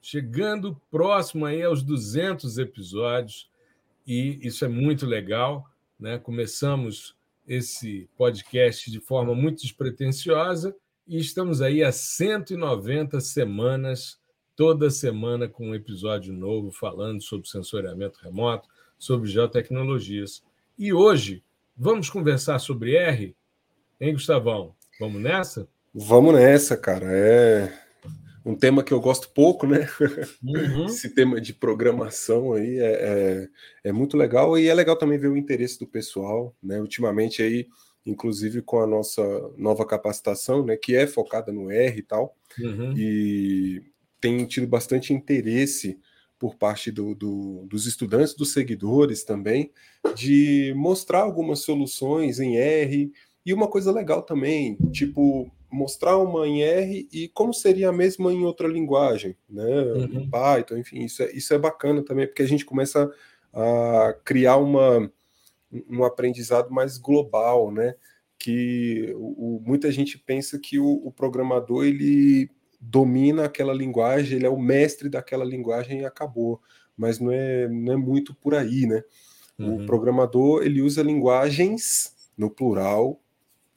chegando próximo aí aos 200 episódios, e isso é muito legal. Né? Começamos esse podcast de forma muito despretensiosa e estamos aí há 190 semanas, toda semana com um episódio novo falando sobre sensoriamento remoto, sobre geotecnologias. E hoje vamos conversar sobre R, hein, Gustavão? Vamos nessa? Vamos nessa, cara. É um tema que eu gosto pouco, né? Uhum. Esse tema de programação aí é, é, é, muito legal e é legal também ver o interesse do pessoal, né? Ultimamente aí, inclusive com a nossa nova capacitação, né? Que é focada no R e tal, uhum. e tem tido bastante interesse por parte do, do, dos estudantes, dos seguidores também, de mostrar algumas soluções em R e uma coisa legal também, tipo mostrar uma em R e como seria a mesma em outra linguagem, né? Uhum. Python, enfim, isso é, isso é bacana também, porque a gente começa a criar uma, um aprendizado mais global, né? Que o, muita gente pensa que o, o, programador ele domina aquela linguagem, ele é o mestre daquela linguagem e acabou, mas não é, não é muito por aí, né? Uhum. O programador ele usa linguagens no plural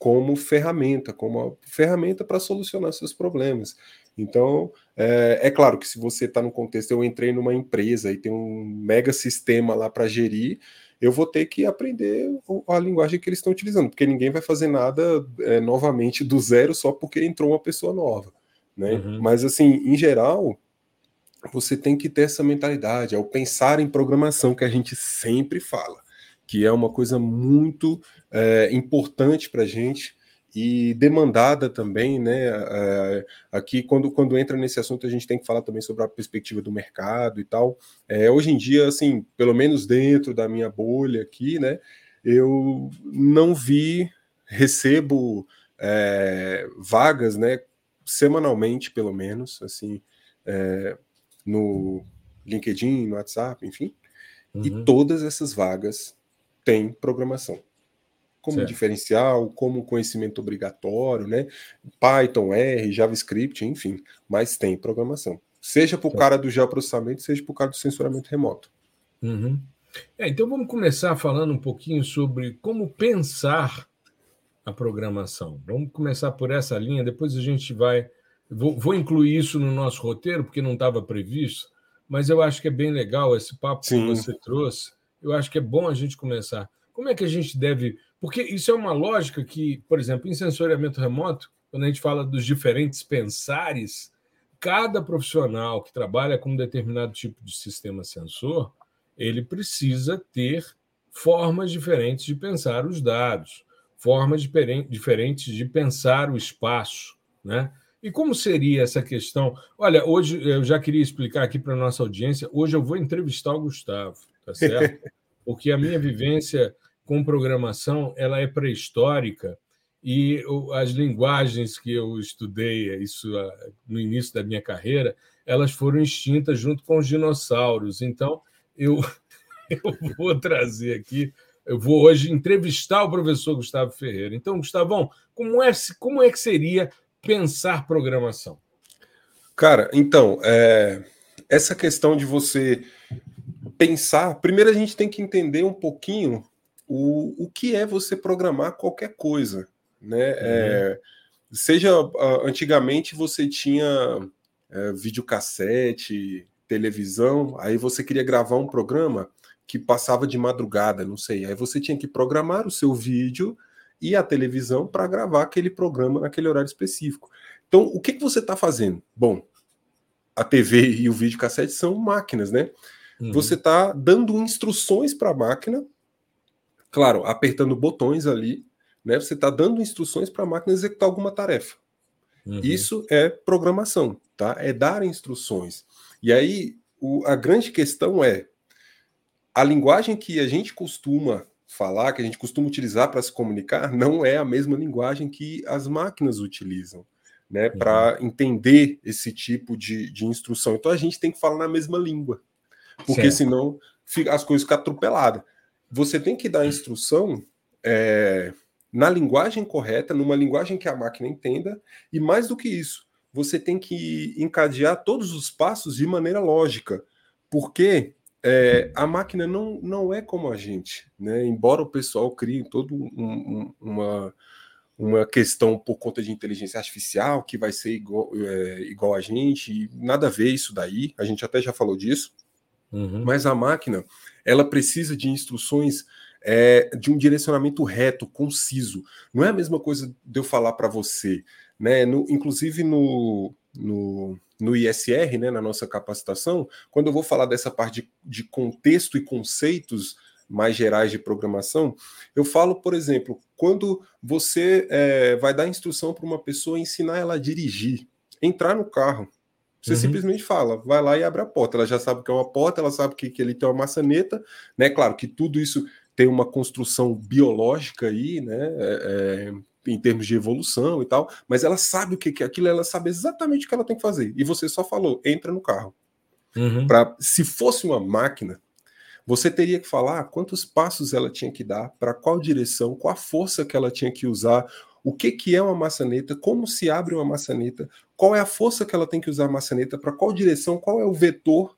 como ferramenta, como ferramenta para solucionar seus problemas. Então, é, é, claro que se você está no contexto, eu entrei numa empresa e tem um mega sistema lá para gerir, eu vou ter que aprender a linguagem que eles estão utilizando, porque ninguém vai fazer nada é, novamente do zero só porque entrou uma pessoa nova. Né? Uhum. Mas, assim, em geral, você tem que ter essa mentalidade, é o pensar em programação que a gente sempre fala que é uma coisa muito é, importante para a gente e demandada também, né? É, aqui, quando, quando entra nesse assunto, a gente tem que falar também sobre a perspectiva do mercado e tal. É, hoje em dia, assim, pelo menos dentro da minha bolha aqui, né? Eu não vi, recebo é, vagas, né? Semanalmente, pelo menos, assim, é, no LinkedIn, no WhatsApp, enfim. Uhum. E todas essas vagas tem programação. Como certo. diferencial, como conhecimento obrigatório, né? Python, R, JavaScript, enfim, mas tem programação. Seja para o cara do geoprocessamento, seja para o cara do censuramento remoto. Uhum. É, então vamos começar falando um pouquinho sobre como pensar a programação. Vamos começar por essa linha, depois a gente vai. Vou, vou incluir isso no nosso roteiro, porque não estava previsto, mas eu acho que é bem legal esse papo Sim. que você trouxe eu acho que é bom a gente começar. Como é que a gente deve. Porque isso é uma lógica que, por exemplo, em sensoriamento remoto, quando a gente fala dos diferentes pensares, cada profissional que trabalha com um determinado tipo de sistema sensor, ele precisa ter formas diferentes de pensar os dados, formas diferentes de pensar o espaço, né? E como seria essa questão? Olha, hoje eu já queria explicar aqui para a nossa audiência. Hoje eu vou entrevistar o Gustavo tá certo? Porque a minha vivência com programação ela é pré-histórica e as linguagens que eu estudei isso ah, no início da minha carreira elas foram extintas junto com os dinossauros. Então eu eu vou trazer aqui eu vou hoje entrevistar o professor Gustavo Ferreira. Então, Gustavão, como é, como é que seria pensar programação? Cara, então, é, essa questão de você pensar, primeiro a gente tem que entender um pouquinho o, o que é você programar qualquer coisa, né? Uhum. É, seja antigamente você tinha é, videocassete, televisão, aí você queria gravar um programa que passava de madrugada, não sei, aí você tinha que programar o seu vídeo e a televisão para gravar aquele programa naquele horário específico. Então, o que, que você está fazendo? Bom, a TV e o videocassete são máquinas, né? Uhum. Você está dando instruções para a máquina, claro, apertando botões ali, né? Você está dando instruções para a máquina executar alguma tarefa. Uhum. Isso é programação, tá? É dar instruções. E aí o, a grande questão é a linguagem que a gente costuma falar, que a gente costuma utilizar para se comunicar, não é a mesma linguagem que as máquinas utilizam, né? Uhum. Para entender esse tipo de, de instrução. Então a gente tem que falar na mesma língua, porque certo. senão fica, as coisas ficam atropeladas. Você tem que dar a instrução é, na linguagem correta, numa linguagem que a máquina entenda, e mais do que isso, você tem que encadear todos os passos de maneira lógica, porque é, a máquina não, não é como a gente, né? Embora o pessoal crie toda um, um, uma, uma questão por conta de inteligência artificial que vai ser igual, é, igual a gente, nada a ver isso daí, a gente até já falou disso, uhum. mas a máquina ela precisa de instruções é, de um direcionamento reto, conciso. Não é a mesma coisa de eu falar para você, né? No, inclusive no, no, no ISR, né, na nossa capacitação, quando eu vou falar dessa parte de, de contexto e conceitos mais gerais de programação, eu falo, por exemplo, quando você é, vai dar instrução para uma pessoa ensinar ela a dirigir, entrar no carro. Você uhum. simplesmente fala, vai lá e abre a porta. Ela já sabe o que é uma porta, ela sabe que, que ele tem uma maçaneta, né? Claro que tudo isso tem uma construção biológica aí, né? É, é em termos de evolução e tal, mas ela sabe o que é aquilo, ela sabe exatamente o que ela tem que fazer. E você só falou, entra no carro. Uhum. Pra, se fosse uma máquina, você teria que falar quantos passos ela tinha que dar, para qual direção, qual a força que ela tinha que usar, o que, que é uma maçaneta, como se abre uma maçaneta, qual é a força que ela tem que usar a maçaneta, para qual direção, qual é o vetor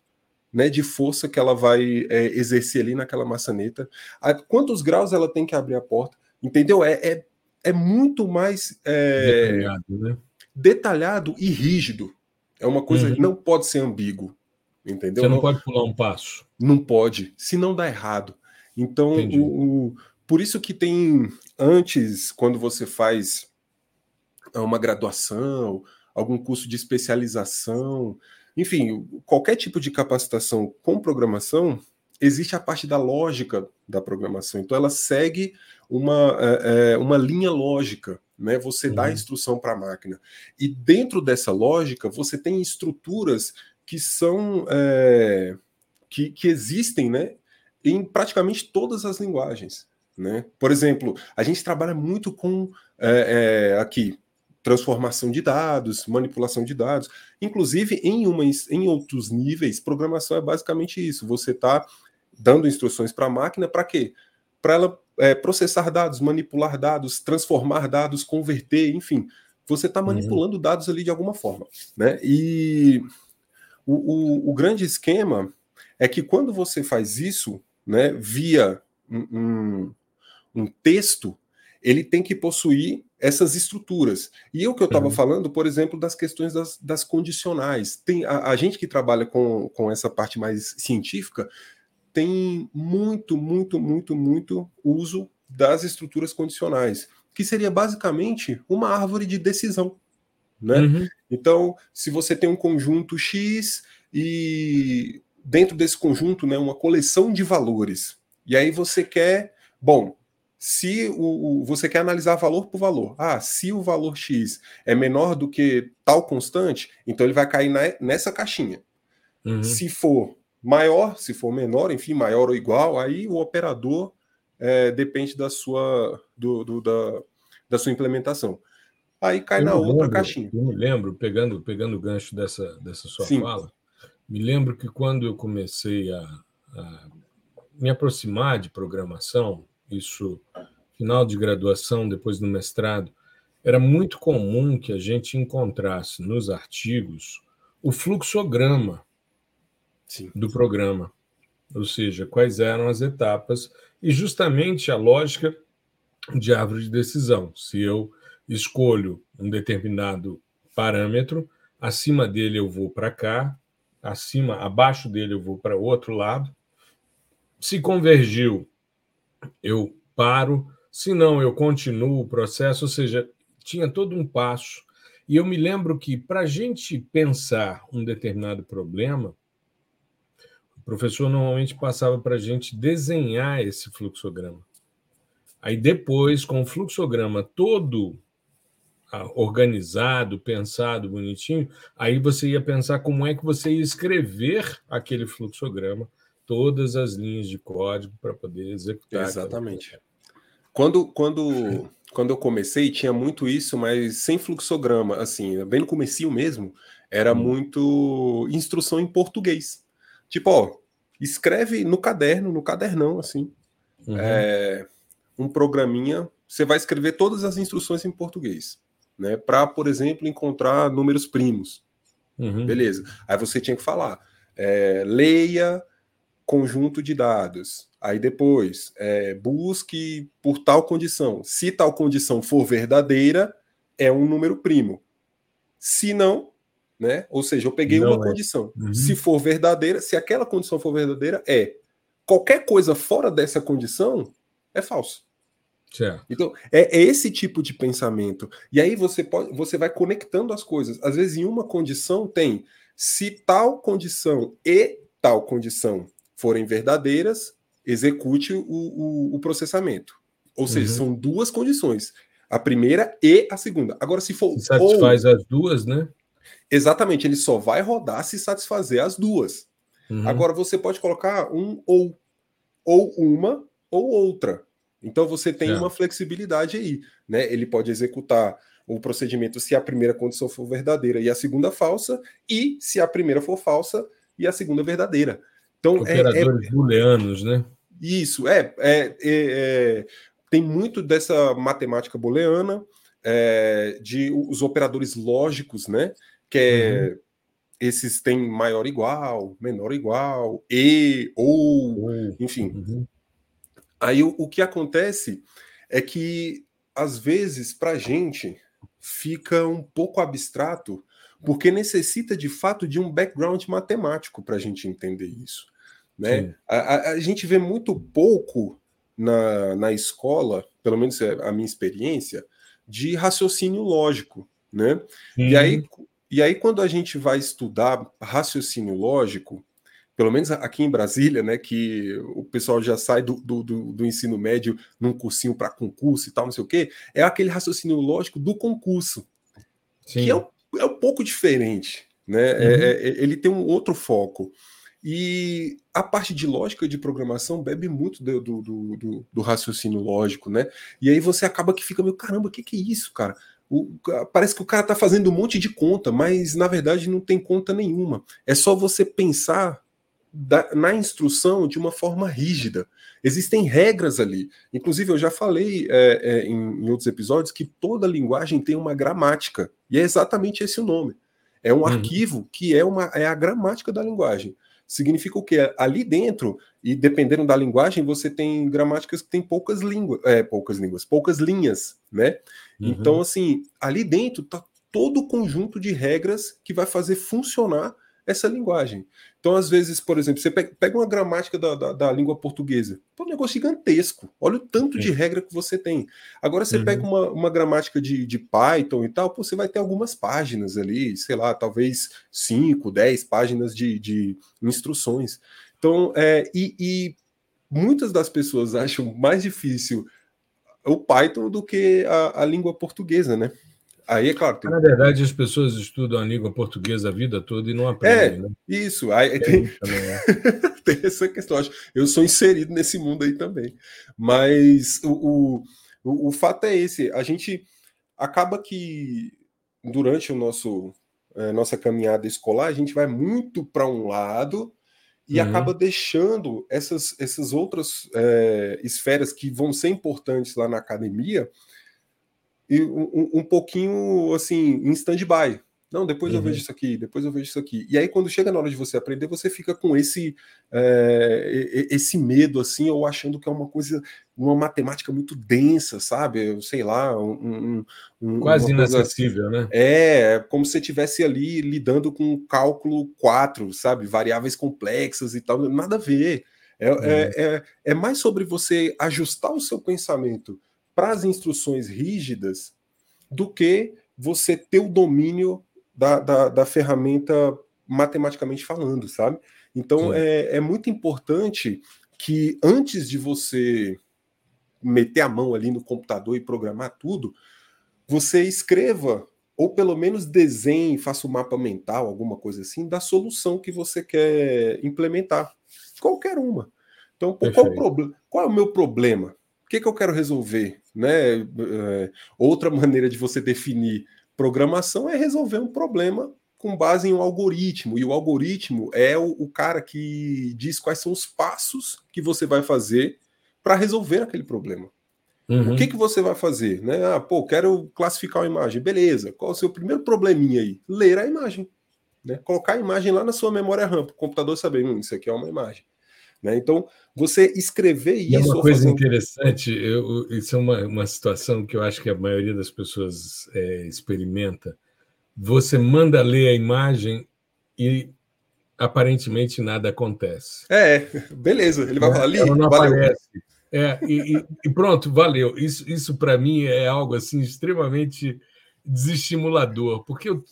né, de força que ela vai é, exercer ali naquela maçaneta, a quantos graus ela tem que abrir a porta, entendeu? É, é é muito mais é, detalhado, né? detalhado, e rígido. É uma coisa uhum. que não pode ser ambíguo. Entendeu? Você não, não, pode pular um passo. Não pode, se não dá errado. Então, o, o, por isso que tem antes, quando você faz uma graduação, algum curso de especialização, enfim, qualquer tipo de capacitação com programação, existe a parte da lógica da programação. Então, ela segue uma, é, uma linha lógica, né? Você uhum. dá instrução para a máquina. E dentro dessa lógica, você tem estruturas que são é, que, que existem, né? Em praticamente todas as linguagens. Né? Por exemplo, a gente trabalha muito com é, é, aqui transformação de dados, manipulação de dados. Inclusive, em, uma, em outros níveis, programação é basicamente isso. Você está dando instruções para a máquina para quê? Para ela é, processar dados, manipular dados, transformar dados, converter, enfim, você está uhum. manipulando uhum. dados ali de alguma forma, né? E o, o, o, grande esquema é que quando você faz isso, né, via um, um, um texto, ele tem que possuir essas estruturas. E o que eu estava uhum. falando, por exemplo, das questões das, das condicionais. Tem a, a, gente que trabalha com, com essa parte mais científica tem muito, muito, muito, muito uso das estruturas condicionais, que seria basicamente uma árvore de decisão. Né? Uhum. Então, se você tem um conjunto X e dentro desse conjunto, né, uma coleção de valores, e aí você quer, bom, se o, o, você quer analisar valor por valor, ah, se o valor X é menor do que tal constante, então ele vai cair na, nessa caixinha. Uhum. Se for Maior, se for menor, enfim, maior ou igual, aí o operador é, depende da sua, do, do, da, da sua implementação. Aí cai eu na outra lembro, caixinha. Eu me lembro, pegando, pegando o gancho dessa, dessa sua Sim. fala, me lembro que quando eu comecei a, a me aproximar de programação, isso final de graduação, depois do mestrado, era muito comum que a gente encontrasse nos artigos o fluxograma Sim. do programa, ou seja, quais eram as etapas e justamente a lógica de árvore de decisão. Se eu escolho um determinado parâmetro, acima dele eu vou para cá, acima, abaixo dele eu vou para o outro lado. Se convergiu, eu paro, se não, eu continuo o processo, ou seja, tinha todo um passo. E eu me lembro que para a gente pensar um determinado problema, o professor normalmente passava para a gente desenhar esse fluxograma. Aí depois, com o fluxograma todo organizado, pensado, bonitinho, aí você ia pensar como é que você ia escrever aquele fluxograma, todas as linhas de código para poder executar. Exatamente. Quando, quando, quando eu comecei, tinha muito isso, mas sem fluxograma, assim, bem no comecinho mesmo, era hum. muito instrução em português. Tipo, ó, escreve no caderno, no cadernão, assim, uhum. é, um programinha, você vai escrever todas as instruções em português né? Para, por exemplo, encontrar números primos. Uhum. Beleza. Aí você tinha que falar, é, leia conjunto de dados. Aí depois, é, busque por tal condição. Se tal condição for verdadeira, é um número primo. Se não, né? Ou seja, eu peguei não uma é. condição. Uhum. Se for verdadeira, se aquela condição for verdadeira, é. Qualquer coisa fora dessa condição é falso. Certo. Então, é, é, esse tipo de pensamento. E aí você pode, você vai conectando as coisas. Às vezes, em uma condição tem se tal condição e tal condição forem verdadeiras, execute o, o, o processamento. Ou seja, uhum. são duas condições. A primeira e a segunda. Agora, se for. Se satisfaz ou, as duas, né? Exatamente, ele só vai rodar se satisfazer as duas. Uhum. Agora, você pode colocar um ou. Ou uma ou outra. Então você tem é. uma flexibilidade aí, né? Ele pode executar o procedimento se a primeira condição for verdadeira e a segunda falsa, e se a primeira for falsa e a segunda verdadeira. Então Operadores é, é, booleanos, né? Isso é, é, é, tem muito dessa matemática booleana é, de os operadores lógicos, né? Que é uhum esses têm maior igual, menor igual, e, ou, enfim. Uhum. Aí o, o que acontece é que, às vezes, para a gente fica um pouco abstrato, porque necessita de fato de um background matemático para a gente entender isso. Né? A, a, gente vê muito pouco na, na escola, pelo menos é a minha experiência, de raciocínio lógico. Né? E, aí, e aí, quando a gente vai estudar raciocínio lógico, pelo menos aqui em Brasília, né, que o pessoal já sai do, do, do ensino médio num cursinho para concurso e tal, não sei o quê, é aquele raciocínio lógico do concurso, Sim. que é um, é um pouco diferente, né? Uhum. É, é, ele tem um outro foco. E a parte de lógica de programação bebe muito do, do, do, do raciocínio lógico, né? E aí você acaba que fica meio, caramba, o que, que é isso, cara? O, parece que o cara está fazendo um monte de conta, mas na verdade não tem conta nenhuma. É só você pensar da, na instrução de uma forma rígida. Existem regras ali. Inclusive, eu já falei é, é, em, em, outros episódios que toda linguagem tem uma gramática. E é exatamente esse o nome. É um uhum. arquivo que é, uma, é a gramática da linguagem. Significa o quê? Ali dentro, e dependendo da linguagem, você tem gramáticas que têm poucas línguas, é, poucas línguas, poucas linhas, né? Uhum. Então, assim, ali dentro está todo o conjunto de regras que vai fazer funcionar essa linguagem. Então, às vezes, por exemplo, você pega uma gramática da, da, da língua portuguesa, é um negócio gigantesco. Olha o tanto de regra que você tem. Agora, você uhum. pega uma, uma gramática de, de Python e tal, você vai ter algumas páginas ali, sei lá, talvez 5, 10 páginas de, de instruções. Então, é, e, e muitas das pessoas acham mais difícil o Python do que a, a língua portuguesa, né? Aí, é claro. Tem... Na verdade, as pessoas estudam a língua portuguesa a vida toda e não aprendem. É, né? isso. Aí, tem, né? tem essa questão. Eu sou inserido nesse mundo aí também. Mas o, o, o fato é esse: a gente acaba que durante o nosso é, nossa caminhada escolar, a gente vai muito para um lado e uhum. acaba deixando essas, essas outras é, esferas que vão ser importantes lá na academia e um, um pouquinho assim, em stand-by. Não, depois uhum. eu vejo isso aqui, depois eu vejo isso aqui. E aí, quando chega na hora de você aprender, você fica com esse é, esse medo, assim, ou achando que é uma coisa, uma matemática muito densa, sabe? Sei lá, um. um Quase inacessível, assim. né? É, como se você estivesse ali lidando com cálculo 4, sabe? Variáveis complexas e tal. Nada a ver. É, uhum. é, é, é mais sobre você ajustar o seu pensamento para as instruções rígidas do que você ter o domínio da, da, da ferramenta matematicamente falando, sabe? Então é, é muito importante que antes de você meter a mão ali no computador e programar tudo, você escreva ou pelo menos desenhe, faça um mapa mental, alguma coisa assim, da solução que você quer implementar. Qualquer uma. Então, pô, qual, é o meu problema? O que, que eu quero resolver? Né? É, outra maneira de você definir programação é resolver um problema com base em um algoritmo. E o algoritmo é o, o cara que diz quais são os passos que você vai fazer para resolver aquele problema. Uhum. O que, que você vai fazer? Né? Ah, pô, quero classificar uma imagem. Beleza. Qual o seu primeiro probleminha aí? Ler a imagem. Né? Colocar a imagem lá na sua memória RAM, para o computador saber, hum, isso aqui é uma imagem. Né? Então, você escrever e isso. É uma coisa interessante, eu, isso é uma, uma situação que eu acho que a maioria das pessoas é, experimenta. Você manda ler a imagem e aparentemente nada acontece. É, beleza. Ele vai é, falar ali. Ela não valeu. aparece. É, e, e, pronto, valeu. Isso, isso para mim é algo assim extremamente desestimulador, porque eu,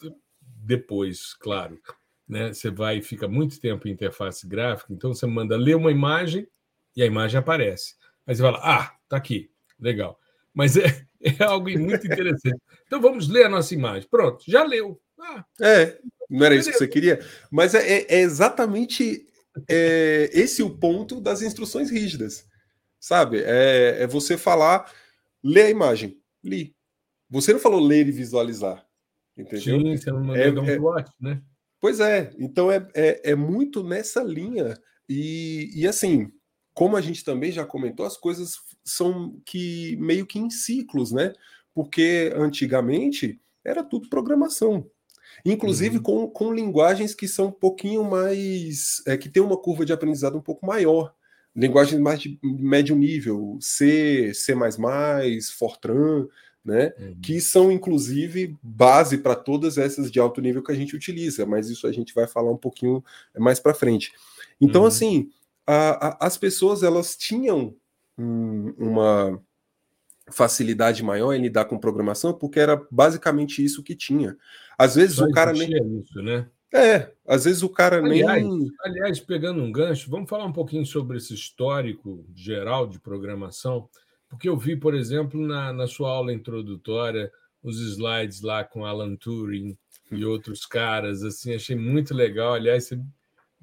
depois, claro, né, você vai e fica muito tempo em interface gráfica, então você manda ler uma imagem e a imagem aparece. Aí você fala, ah, tá aqui, legal. Mas é, é algo muito interessante. Então vamos ler a nossa imagem. Pronto, já leu. Ah, é, não era isso que você queria, mas é, é, é exatamente é, esse o ponto das instruções rígidas sabe? É, é você falar, ler a imagem, li. Você não falou ler e visualizar, entendeu? Sim, você não é, um é, watch, né? Pois é, então é, é, é muito nessa linha. E, e assim, como a gente também já comentou, as coisas são que meio que em ciclos, né? Porque antigamente era tudo programação. Inclusive uhum. com, com linguagens que são um pouquinho mais. É, que tem uma curva de aprendizado um pouco maior linguagens mais de médio nível, C, C++, Fortran, né? Uhum. Que são inclusive base para todas essas de alto nível que a gente utiliza, mas isso a gente vai falar um pouquinho mais para frente. Então, uhum. assim, a, a, as pessoas elas tinham um, uma facilidade maior em lidar com programação porque era basicamente isso que tinha. Às vezes Só o cara nem isso, né? É, às vezes o cara aliás, nem. Aliás, pegando um gancho, vamos falar um pouquinho sobre esse histórico geral de programação, porque eu vi, por exemplo, na, na sua aula introdutória, os slides lá com Alan Turing e outros caras, assim, achei muito legal. Aliás, você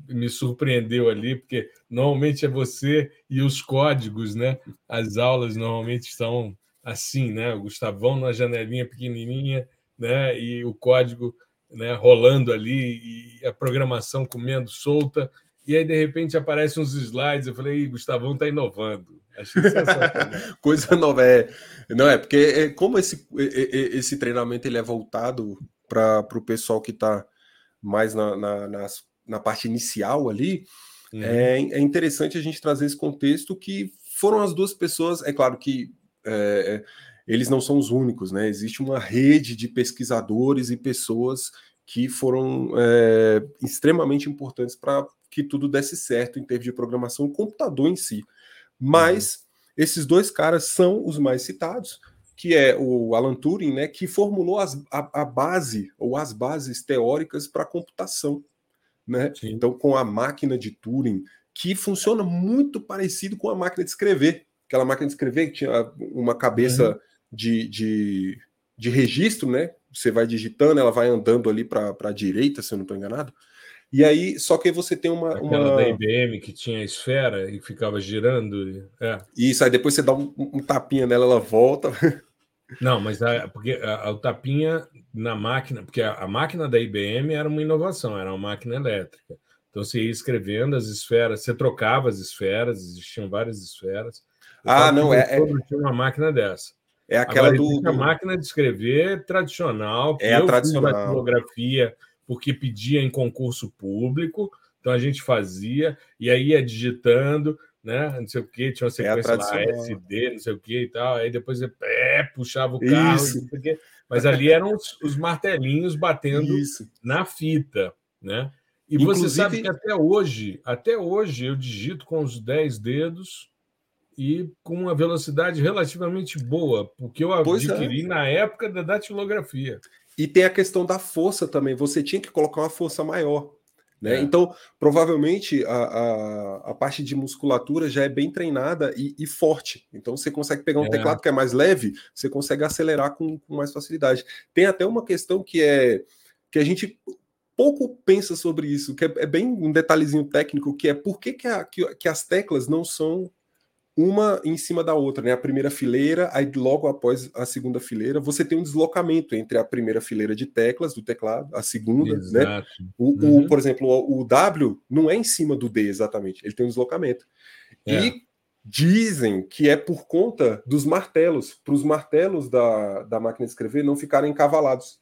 me surpreendeu ali, porque normalmente é você e os códigos, né? As aulas normalmente são assim, né? O Gustavão na janelinha pequenininha, né? E o código né, rolando ali e a programação comendo solta. E aí, de repente, aparecem uns slides. Eu falei, Gustavão está inovando. Achei Coisa nova. É. Não é, porque é, como esse, esse treinamento ele é voltado para o pessoal que está mais na, na, na, na, parte inicial ali, uhum. é, é interessante a gente trazer esse contexto que foram as duas pessoas. É claro que. É, eles não são os únicos, né? Existe uma rede de pesquisadores e pessoas que foram é, extremamente importantes para que tudo desse certo em termos de programação, o computador em si. Mas uhum. esses dois caras são os mais citados, que é o Alan Turing, né, que formulou as, a, a base ou as bases teóricas para a computação. Né? Então, com a máquina de Turing, que funciona muito parecido com a máquina de escrever. Aquela máquina de escrever que tinha uma cabeça uhum de, de, de registro, né? Você vai digitando, ela vai andando ali para a direita, se eu não estou enganado. E aí, só que aí você tem uma. Aquela uma... da IBM que tinha esfera e ficava girando. É. Isso, aí depois você dá um, um tapinha nela, ela volta. Não, mas a, porque a, a, o tapinha na máquina, porque a, a, máquina da IBM era uma inovação, era uma máquina elétrica. Então você ia escrevendo as esferas, você trocava as esferas, existiam várias esferas. Ah, não, é, é. Tinha uma máquina dessa. É aquela Agora, do, A máquina de escrever tradicional. É a tradicional. Fiz tipografia porque pedia em concurso público, então a gente fazia, e aí ia digitando, né? Não sei o que, tinha uma é sequência é lá, SD, não sei o que e tal. Aí depois você é, puxava o carro, Isso. mas ali eram os, os martelinhos batendo Isso. na fita, né? E Inclusive... você sabe que até hoje, até hoje, eu digito com os 10 dedos e com uma velocidade relativamente boa, porque eu pois é. adquiri é. na época da datilografia. E tem a questão da força também. Você tinha que colocar uma força maior. Né? É. Então, provavelmente a, a, a, parte de musculatura já é bem treinada e, e forte. Então, você consegue pegar um é. teclado que é mais leve, você consegue acelerar com, com, mais facilidade. Tem até uma questão que é que a gente pouco pensa sobre isso, que é, é bem um detalhezinho técnico, que é por que, que, a, que, que as teclas não são uma em cima da outra, né? A primeira fileira, aí logo após a segunda fileira, você tem um deslocamento entre a primeira fileira de teclas do teclado, a segunda, né? Exato. né? O, uhum. o, por exemplo, o, o, W não é em cima do D exatamente, ele tem um deslocamento. É. E dizem que é por conta dos martelos, para os martelos da, da máquina de escrever não ficarem encavalados.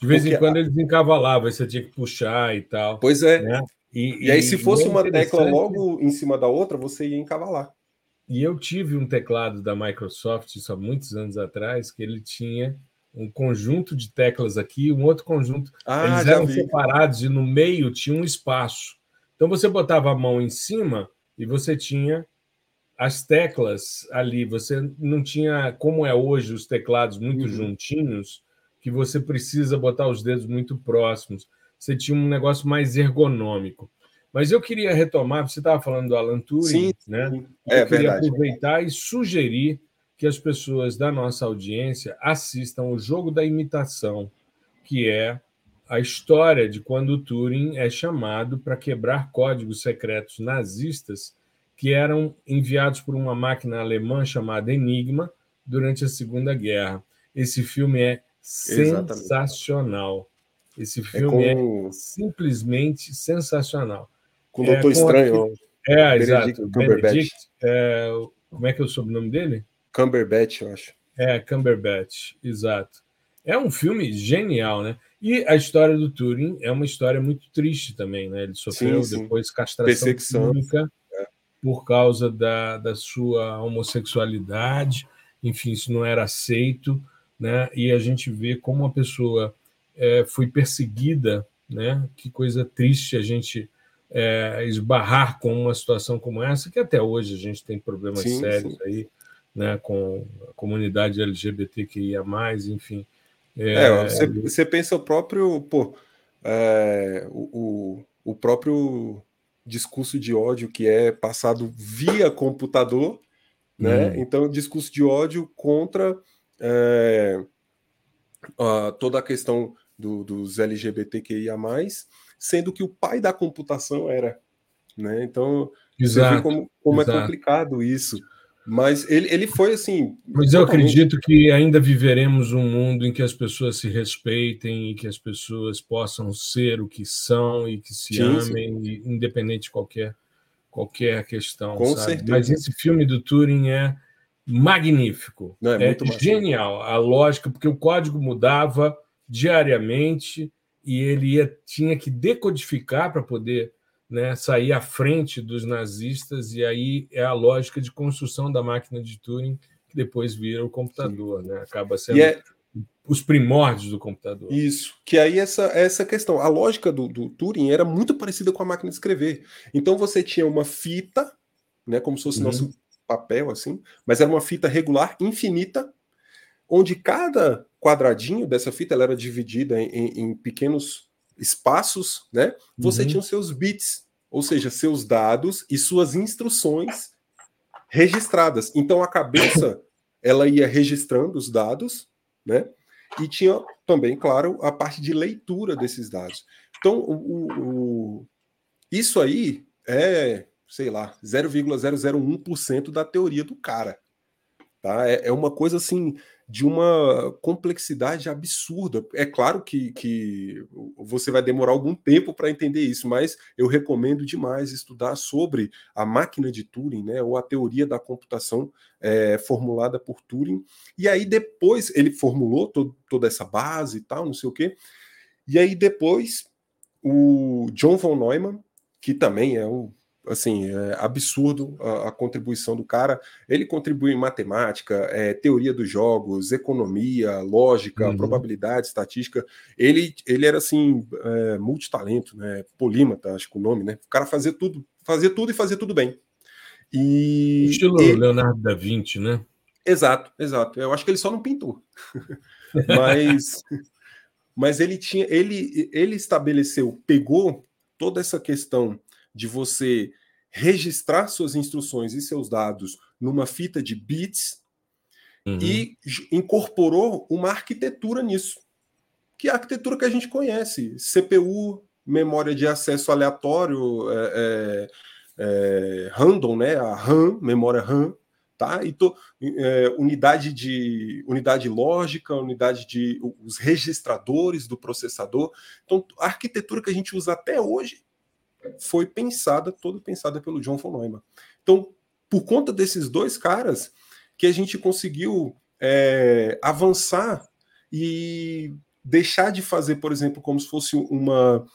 De vez Porque em quando eles encavalavam, você tinha que puxar e tal. Pois é. Né? E, e, aí, se fosse uma tecla logo em cima da outra, você ia encavalar. E eu tive um teclado da Microsoft, isso há muitos anos atrás, que ele tinha um conjunto de teclas aqui, um outro conjunto. Ah, Eles eram vi. separados e no meio tinha um espaço. Então você botava a mão em cima e você tinha as teclas ali. Você não tinha, como é hoje, os teclados muito uhum. juntinhos, que você precisa botar os dedos muito próximos. Você tinha um negócio mais ergonômico. Mas eu queria retomar, você estava falando do Alan Turing, sim, né? Sim. É, eu queria verdade. aproveitar e sugerir que as pessoas da nossa audiência assistam o jogo da imitação, que é a história de quando o Turing é chamado para quebrar códigos secretos nazistas que eram enviados por uma máquina alemã chamada Enigma durante a Segunda Guerra. Esse filme é sensacional. Exatamente. Esse filme é, com... é simplesmente sensacional. Com o Doutor é, Estranho. É, exato. Benedict, é, como é que é o sobrenome dele? Cumberbatch, eu acho. É, Cumberbatch, exato. É um filme genial, né? E a história do Turing é uma história muito triste também, né? Ele sofreu sim, sim. depois castração química é. por causa da, da sua homossexualidade. Enfim, isso não era aceito, né? E a gente vê como a pessoa é, foi perseguida, né? Que coisa triste a gente é, esbarrar com uma situação como essa, que até hoje a gente tem problemas sim, sérios sim. aí, né, com a comunidade LGBTQIA, enfim. É, é você, você, pensa o próprio, pô, é, o, o próprio discurso de ódio que é passado via computador, né? Hum. Então, discurso de ódio contra é, a, toda a questão do, dos LGBTQIA+, sendo que o pai da computação era. Né? Então, exato, você vê como, como é complicado isso. Mas ele, ele foi assim. Mas eu acredito que ainda viveremos um mundo em que as pessoas se respeitem e que as pessoas possam ser o que são e que se sim, amem, sim. independente de qualquer, qualquer questão. Com sabe? certeza. Mas esse filme do Turing é magnífico. Não, é, é genial. A lógica, porque o código mudava diariamente e ele ia, tinha que decodificar para poder né, sair à frente dos nazistas, e aí é a lógica de construção da máquina de Turing que depois vira o computador, né? acaba sendo é... os primórdios do computador. Isso, que aí essa, essa questão, a lógica do, do Turing era muito parecida com a máquina de escrever. Então você tinha uma fita, né, como se fosse uhum. nosso papel assim, mas era uma fita regular infinita, onde cada quadradinho dessa fita ela era dividida em, em, em pequenos espaços, né? Você uhum. tinha os seus bits, ou seja, seus dados e suas instruções registradas. Então a cabeça ela ia registrando os dados, né? E tinha também, claro, a parte de leitura desses dados. Então, o, o, isso aí é, sei lá, 0,001% da teoria do cara. Tá? É, é uma coisa assim de uma complexidade absurda. É claro que, que você vai demorar algum tempo para entender isso, mas eu recomendo demais estudar sobre a máquina de Turing, né, ou a teoria da computação é, formulada por Turing. E aí depois ele formulou todo, toda essa base e tal, não sei o quê. E aí depois o John von Neumann, que também é um assim, é absurdo a, a, contribuição do cara. Ele contribui em matemática, é, teoria dos jogos, economia, lógica, uhum. probabilidade, estatística. Ele, ele era assim, é, multitalento, né? Polímata, acho que o nome, né? O cara fazia tudo, fazia tudo e fazia tudo bem. E estilo ele... Leonardo da Vinci, né? Exato, exato. Eu acho que ele só não pintou. mas mas ele tinha ele ele estabeleceu, pegou toda essa questão de você registrar suas instruções e seus dados numa fita de bits uhum. e incorporou uma arquitetura nisso, que é a arquitetura que a gente conhece: CPU, memória de acesso aleatório, é, é, é, random, né? A RAM, memória RAM, tá? E to, é, unidade de unidade lógica, unidade de os registradores do processador. Então, a arquitetura que a gente usa até hoje foi pensada, toda pensada pelo John von Neumann. Então, por conta desses dois caras, que a gente conseguiu é, avançar e deixar de fazer, por exemplo, como se fosse uma,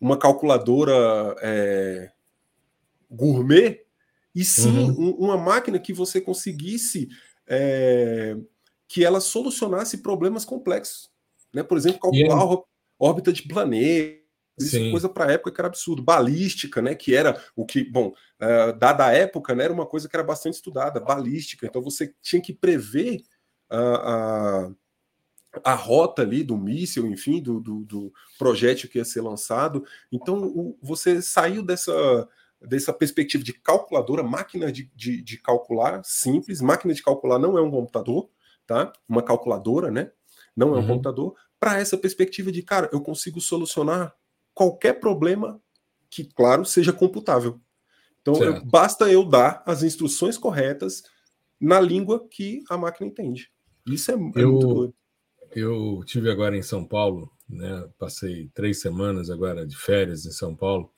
uma calculadora é, gourmet, e sim uhum. um, uma máquina que você conseguisse é, que ela solucionasse problemas complexos. Né? Por exemplo, calcular yeah. a órbita de planeta isso é coisa para a época que era absurdo. Balística, né? Que era o que, bom, uh, dada a época, né, era uma coisa que era bastante estudada, balística. Então você tinha que prever a, a, a rota ali do míssil, enfim, do, do, do, projétil que ia ser lançado. Então o, você saiu dessa, dessa perspectiva de calculadora, máquina de, de, de calcular simples. Máquina de calcular não é um computador, tá? Uma calculadora, né? Não é um uhum. computador. Para essa perspectiva de, cara, eu consigo solucionar qualquer problema que, claro, seja computável. Então, eu, basta eu dar as instruções corretas na língua que a máquina entende. Isso é, é eu, muito doido. Eu tive agora em São Paulo, né? Passei três semanas agora de férias em São Paulo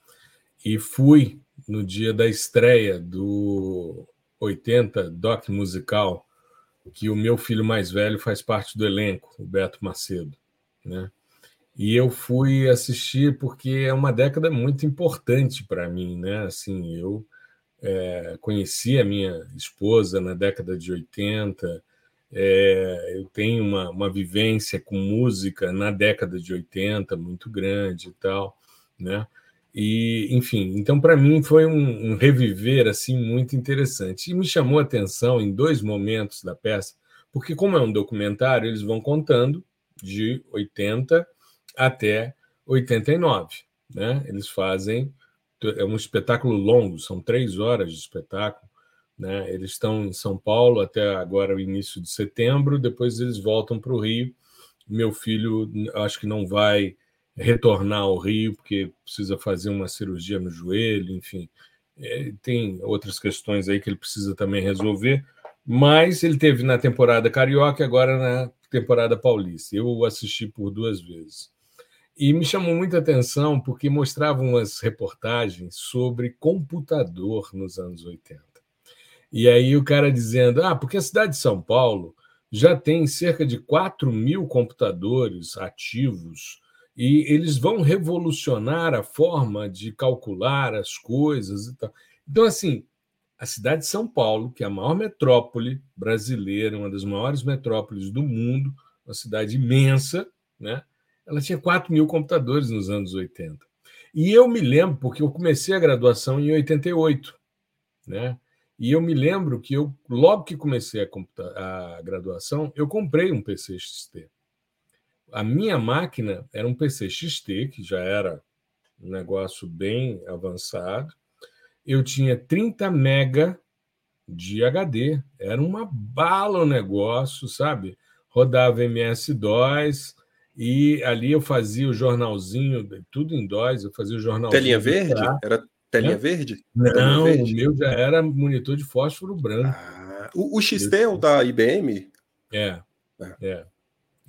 e fui no dia da estreia do 80 Doc Musical, que o meu filho mais velho faz parte do elenco, o Beto Macedo, né? E eu fui assistir porque é uma década muito importante para mim, né? Assim, eu é, conheci a minha esposa na década de 80, é, eu tenho uma, uma vivência com música na década de 80 muito grande e tal, né? E, enfim, então para mim foi um, um, reviver assim muito interessante. E me chamou a atenção em dois momentos da peça, porque como é um documentário, eles vão contando de 80 até 89. Né? Eles fazem. É um espetáculo longo, são três horas de espetáculo. Né? Eles estão em São Paulo até agora, o início de setembro, depois eles voltam para o Rio. Meu filho, acho que não vai retornar ao Rio, porque precisa fazer uma cirurgia no joelho, enfim. É, tem outras questões aí que ele precisa também resolver, mas ele teve na temporada carioca agora na temporada paulista. Eu assisti por duas vezes. E me chamou muita atenção porque mostravam umas reportagens sobre computador nos anos 80. E aí o cara dizendo: ah, porque a cidade de São Paulo já tem cerca de 4 mil computadores ativos e eles vão revolucionar a forma de calcular as coisas e tal. Então, assim, a cidade de São Paulo, que é a maior metrópole brasileira, uma das maiores metrópoles do mundo, uma cidade imensa, né? Ela tinha 4 mil computadores nos anos 80. E eu me lembro, porque eu comecei a graduação em 88, né? E eu me lembro que eu, logo que comecei a, a graduação, eu comprei um PC XT. A minha máquina era um PC XT, que já era um negócio bem avançado. Eu tinha 30 mega de HD, era uma bala o negócio, sabe? Rodava MS-DOS, e ali eu fazia o jornalzinho, tudo em DOS, eu fazia o jornalzinho. Telinha verde? Era telinha é? verde? Não, verde? o meu já era monitor de fósforo branco. Ah, o, o, XT é o da IBM? É, é, é.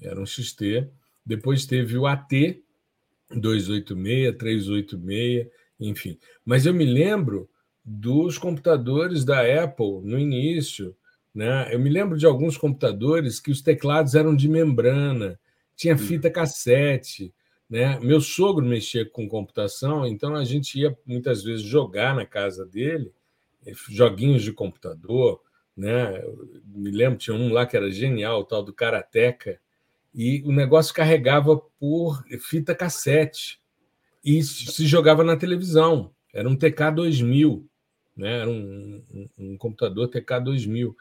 Era um XT. Depois teve o AT 286, 386, enfim. Mas eu me lembro dos computadores da Apple no início. Né? Eu me lembro de alguns computadores que os teclados eram de membrana tinha hum. fita cassete. Né? Meu sogro mexia com computação, então a gente ia muitas vezes jogar na casa dele eh, joguinhos de computador. Né? me lembro, tinha um lá que era genial, o tal do Karateka, e o negócio carregava por fita cassete e se jogava na televisão. Era um TK2000, né? era um, um, um computador TK2000.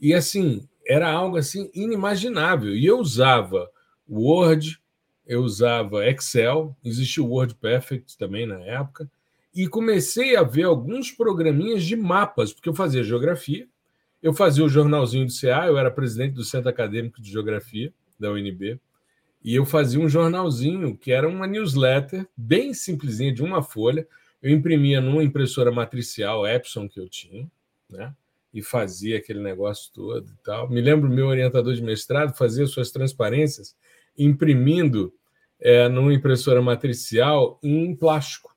E assim, era algo assim inimaginável. E eu usava Word, eu usava Excel, existia o WordPerfect também na época, e comecei a ver alguns programinhas de mapas, porque eu fazia geografia, eu fazia o jornalzinho do CA, eu era presidente do Centro Acadêmico de Geografia da UNB, e eu fazia um jornalzinho que era uma newsletter bem simplesinha, de uma folha. Eu imprimia numa impressora matricial Epson que eu tinha, né? E fazia aquele negócio todo e tal. Me lembro meu orientador de mestrado fazia suas transparências imprimindo é, numa impressora matricial em plástico.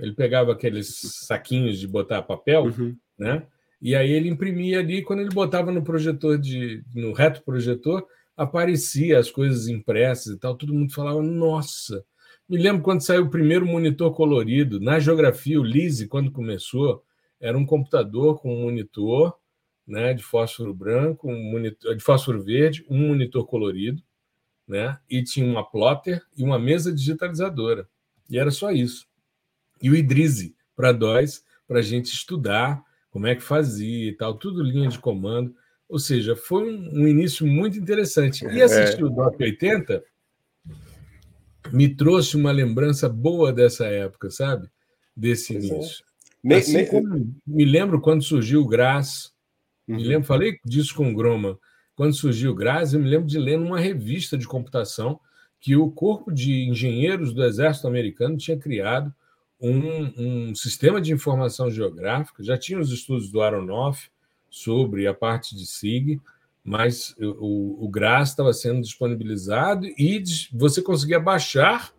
Ele pegava aqueles saquinhos de botar papel, uhum. né? E aí ele imprimia ali, quando ele botava no projetor de no reto projetor, aparecia as coisas impressas e tal, todo mundo falava, nossa. Me lembro quando saiu o primeiro monitor colorido, na geografia, o Lise, quando começou, era um computador com um monitor né, de fósforo branco, um monitor, de fósforo verde, um monitor colorido, né, e tinha uma plotter e uma mesa digitalizadora. E era só isso. E o Idrizi para DOS, para a gente estudar como é que fazia e tal, tudo linha de comando. Ou seja, foi um, um início muito interessante. E assistir é. o Doc 80 me trouxe uma lembrança boa dessa época, sabe? Desse pois é. início. É. Assim nem, como me lembro quando surgiu o Graz, uhum. me lembro, falei disso com o Groma, quando surgiu o Graz, eu me lembro de ler numa revista de computação que o Corpo de Engenheiros do Exército Americano tinha criado um, um sistema de informação geográfica, já tinha os estudos do Aronoff, sobre a parte de SIG, mas o, o GRAS estava sendo disponibilizado e você conseguia baixar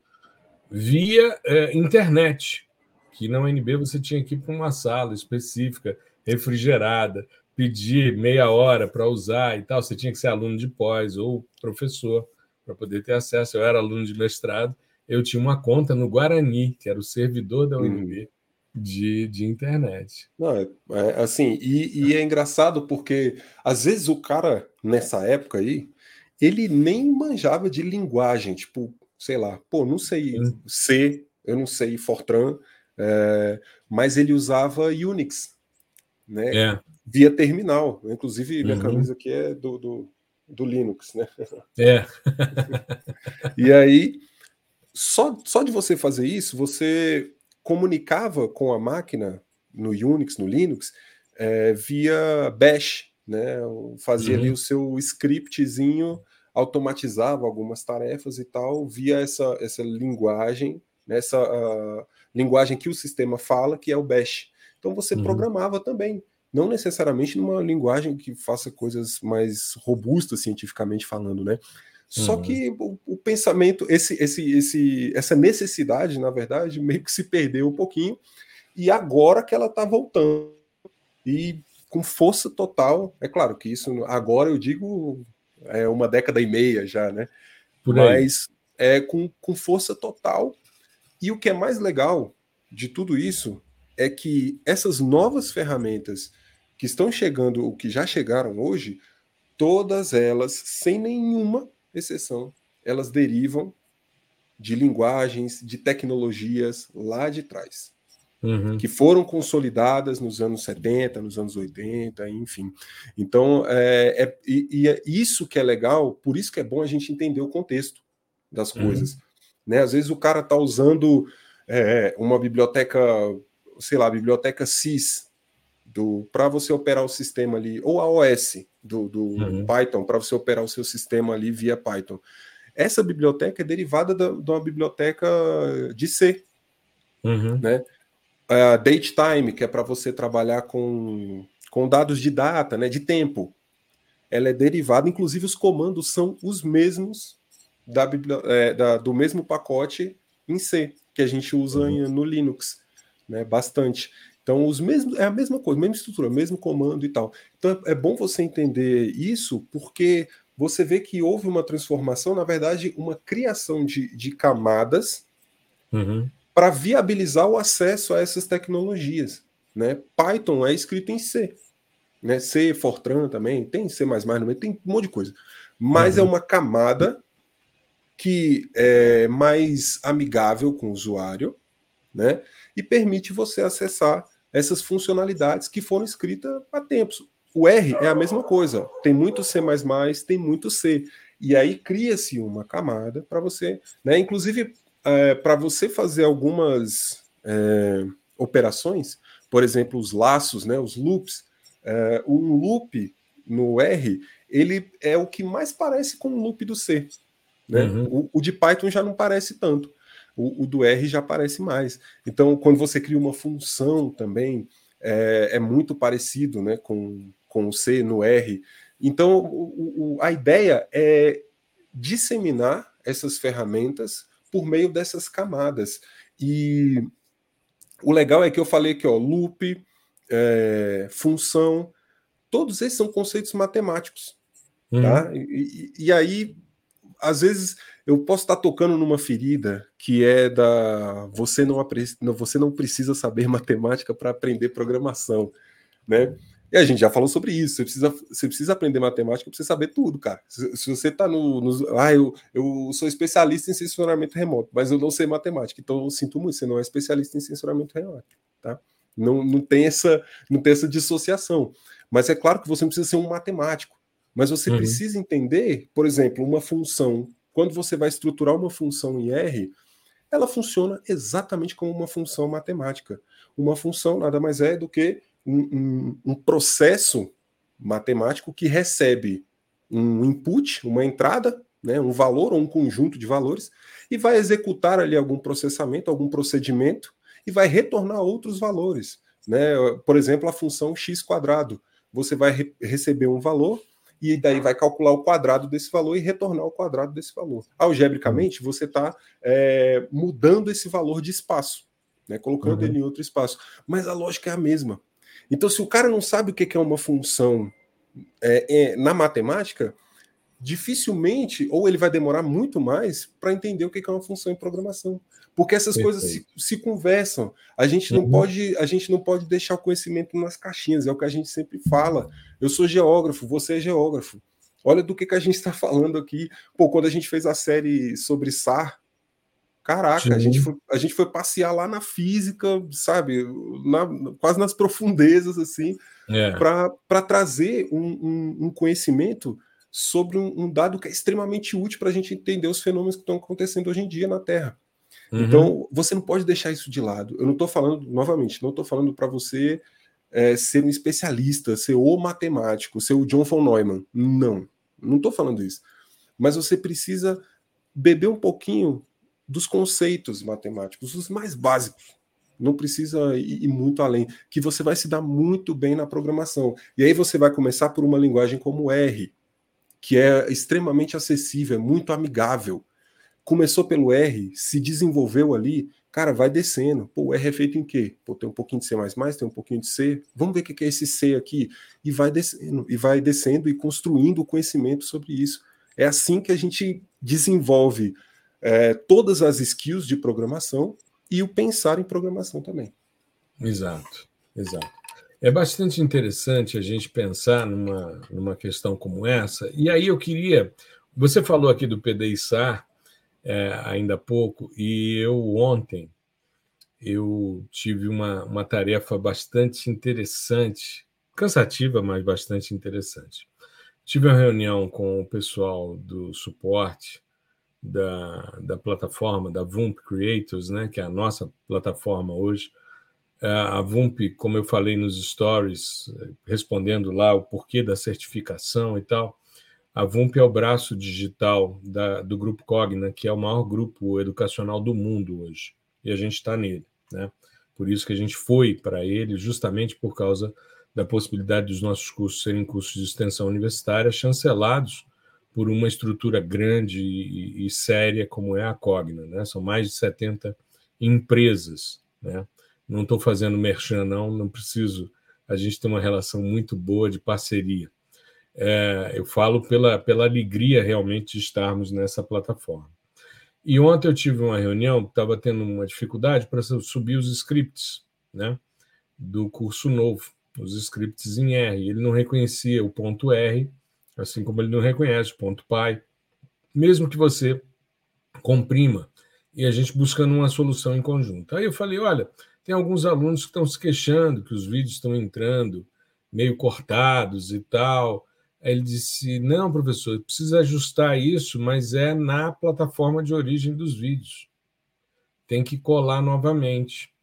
via é, internet, que na UNB você tinha que ir para uma sala específica, refrigerada, pedir meia hora para usar e tal. Você tinha que ser aluno de pós ou professor para poder ter acesso. Eu era aluno de mestrado, eu tinha uma conta no Guarani, que era o servidor da UNB. Uhum de, de internet. Não, é, é assim, e, e, é engraçado porque às vezes o cara, nessa época aí, ele nem manjava de linguagem, tipo, sei lá, pô, não sei. C, eu não sei Fortran, é, mas ele usava Unix, né? É. Via terminal. Inclusive, minha uhum. camisa aqui é do, do, do Linux, né? É. e aí, só, só de você fazer isso, você comunicava com a máquina no Unix, no Linux, é, via Bash, né? Fazia uhum. ali o seu scriptzinho, automatizava algumas tarefas e tal, via essa, essa linguagem, né? essa uh, linguagem que o sistema fala, que é o Bash. Então você uhum. programava também, não necessariamente numa linguagem que faça coisas mais robustas cientificamente falando, né? Só uhum. que o, o, pensamento, esse, esse, esse, essa necessidade, na verdade, meio que se perdeu um pouquinho, e agora que ela está voltando. E com força total, é claro que isso agora eu digo é uma década e meia já, né? Mas é com, com força total. E o que é mais legal de tudo isso é que essas novas ferramentas que estão chegando, ou que já chegaram hoje, todas elas, sem nenhuma exceção, elas derivam de linguagens, de tecnologias lá de trás, uhum. que foram consolidadas nos anos 70, nos anos 80, enfim. Então, é, é e, é isso que é legal, por isso que é bom a gente entender o contexto das uhum. coisas. Uhum. Né? Às vezes o cara está usando é, uma biblioteca, sei lá, biblioteca CIS, para você operar o sistema ali, ou a OS do, do uhum. Python, para você operar o seu sistema ali via Python. Essa biblioteca é derivada da, de uma biblioteca de C. Uhum. Né? A DateTime, que é para você trabalhar com, com dados de data, né, de tempo. Ela é derivada, inclusive os comandos são os mesmos da, é, da do mesmo pacote em C, que a gente usa uhum. no Linux, né, bastante. Então, os mesmos, é a mesma coisa, mesma estrutura, mesmo comando e tal. Então, é bom você entender isso, porque você vê que houve uma transformação, na verdade, uma criação de, de camadas uhum. para viabilizar o acesso a essas tecnologias. Né? Python é escrito em C. Né? C, Fortran também, tem C no meio, tem um monte de coisa. Mas é uhum. é uma camada que é mais amigável com o usuário, né? E permite você acessar essas funcionalidades que foram escritas há tempos. O R é a mesma coisa, tem muito C, tem muito C. E aí cria-se uma camada para você, né? Inclusive, é, para você fazer algumas é, operações, por exemplo, os laços, né, os loops, é, um loop no R, ele é o que mais parece com o loop do C. Né? Uhum. O, o, de Python já não parece tanto. O, o, do R já parece mais. Então, quando você cria uma função também, é, é muito parecido né, com, com o C no R. Então, o, a ideia é disseminar essas ferramentas por meio dessas camadas. E o legal é que eu falei que ó, loop, é, função, todos esses são conceitos matemáticos. Tá? Uhum. Tá? E, e, aí, às vezes, eu posso estar tocando numa ferida que é da você não, você não precisa saber matemática para aprender programação. Né? E a gente já falou sobre isso. Você precisa, você precisa aprender matemática para você saber tudo, cara. Se, se você está no, no. Ah, eu, eu sou especialista em censuramento remoto, mas eu não sei matemática. Então eu sinto muito, você não é especialista em censuramento remoto. Tá? Não, não, tem essa, não tem essa dissociação. Mas é claro que você não precisa ser um matemático. Mas você uhum. precisa entender, por exemplo, uma função. Quando você vai estruturar uma função em R, ela funciona exatamente como uma função matemática. Uma função nada mais é do que um, um, um processo matemático que recebe um input, uma entrada, né, um valor ou um conjunto de valores, e vai executar ali algum processamento, algum procedimento, e vai retornar outros valores. Né? Por exemplo, a função x quadrado. Você vai re receber um valor e daí vai calcular o quadrado desse valor e retornar o quadrado desse valor. Algebricamente, você está é, mudando esse valor de espaço, né? colocando uhum. ele em outro espaço. Mas a lógica é a mesma. Então, se o cara não sabe o que é uma função é, é, na matemática, dificilmente, ou ele vai demorar muito mais para entender o que é uma função em programação. Porque essas Perfeito. coisas se, se, conversam. A gente, não uhum. pode, a gente não pode deixar o conhecimento nas caixinhas, é o que a gente sempre fala. Eu sou geógrafo, você é geógrafo. Olha do que, que a gente está falando aqui. Pô, quando a gente fez a série sobre SAR, Caraca, a gente, foi, a gente foi passear lá na física, sabe? Na, quase nas profundezas, assim, é. para trazer um, um, um, conhecimento sobre um, um, dado que é extremamente útil para a gente entender os fenômenos que estão acontecendo hoje em dia na Terra. Uhum. Então, você não pode deixar isso de lado. Eu não estou falando, novamente, não estou falando para você é, ser um especialista, ser o matemático, ser o John von Neumann. Não, não estou falando isso. Mas você precisa beber um pouquinho dos conceitos matemáticos, os mais básicos. Não precisa ir muito além, que você vai se dar muito bem na programação. E aí você vai começar por uma linguagem como R, que é extremamente acessível, é muito amigável. Começou pelo R, se desenvolveu ali, cara, vai descendo. Pô, o R é feito em quê? Pô, tem um pouquinho de C++, tem um pouquinho de C. Vamos ver o que é esse C aqui. E vai descendo, e vai descendo e construindo o conhecimento sobre isso. É assim que a gente desenvolve é, todas as skills de programação e o pensar em programação também. Exato, exato. É bastante interessante a gente pensar numa, numa questão como essa. E aí eu queria. Você falou aqui do PDI-SAR é, ainda há pouco, e eu ontem eu tive uma, uma tarefa bastante interessante, cansativa, mas bastante interessante. Tive uma reunião com o pessoal do suporte da, da plataforma, da VUMP Creators, né, que é a nossa plataforma hoje. É, a VUMP, como eu falei nos stories, respondendo lá o porquê da certificação e tal, a VUMP é o braço digital da, do Grupo Cogna, que é o maior grupo educacional do mundo hoje, e a gente está nele. Né? Por isso que a gente foi para ele, justamente por causa da possibilidade dos nossos cursos serem cursos de extensão universitária chancelados por uma estrutura grande e, e, séria como é a Cogna. Né? São mais de 70 empresas. Né? Não estou fazendo merchan, não, não preciso. A gente tem uma relação muito boa de parceria. É, eu falo pela, pela alegria realmente de estarmos nessa plataforma. E ontem eu tive uma reunião, estava tendo uma dificuldade para subir os scripts né, do curso novo, os scripts em R. Ele não reconhecia o ponto R, assim como ele não reconhece o ponto pai, mesmo que você comprima e a gente buscando uma solução em conjunto. Aí eu falei, olha, tem alguns alunos que estão se queixando que os vídeos estão entrando meio cortados e tal. Aí ele disse: Não, professor, precisa ajustar isso, mas é na plataforma de origem dos vídeos. Tem que colar novamente.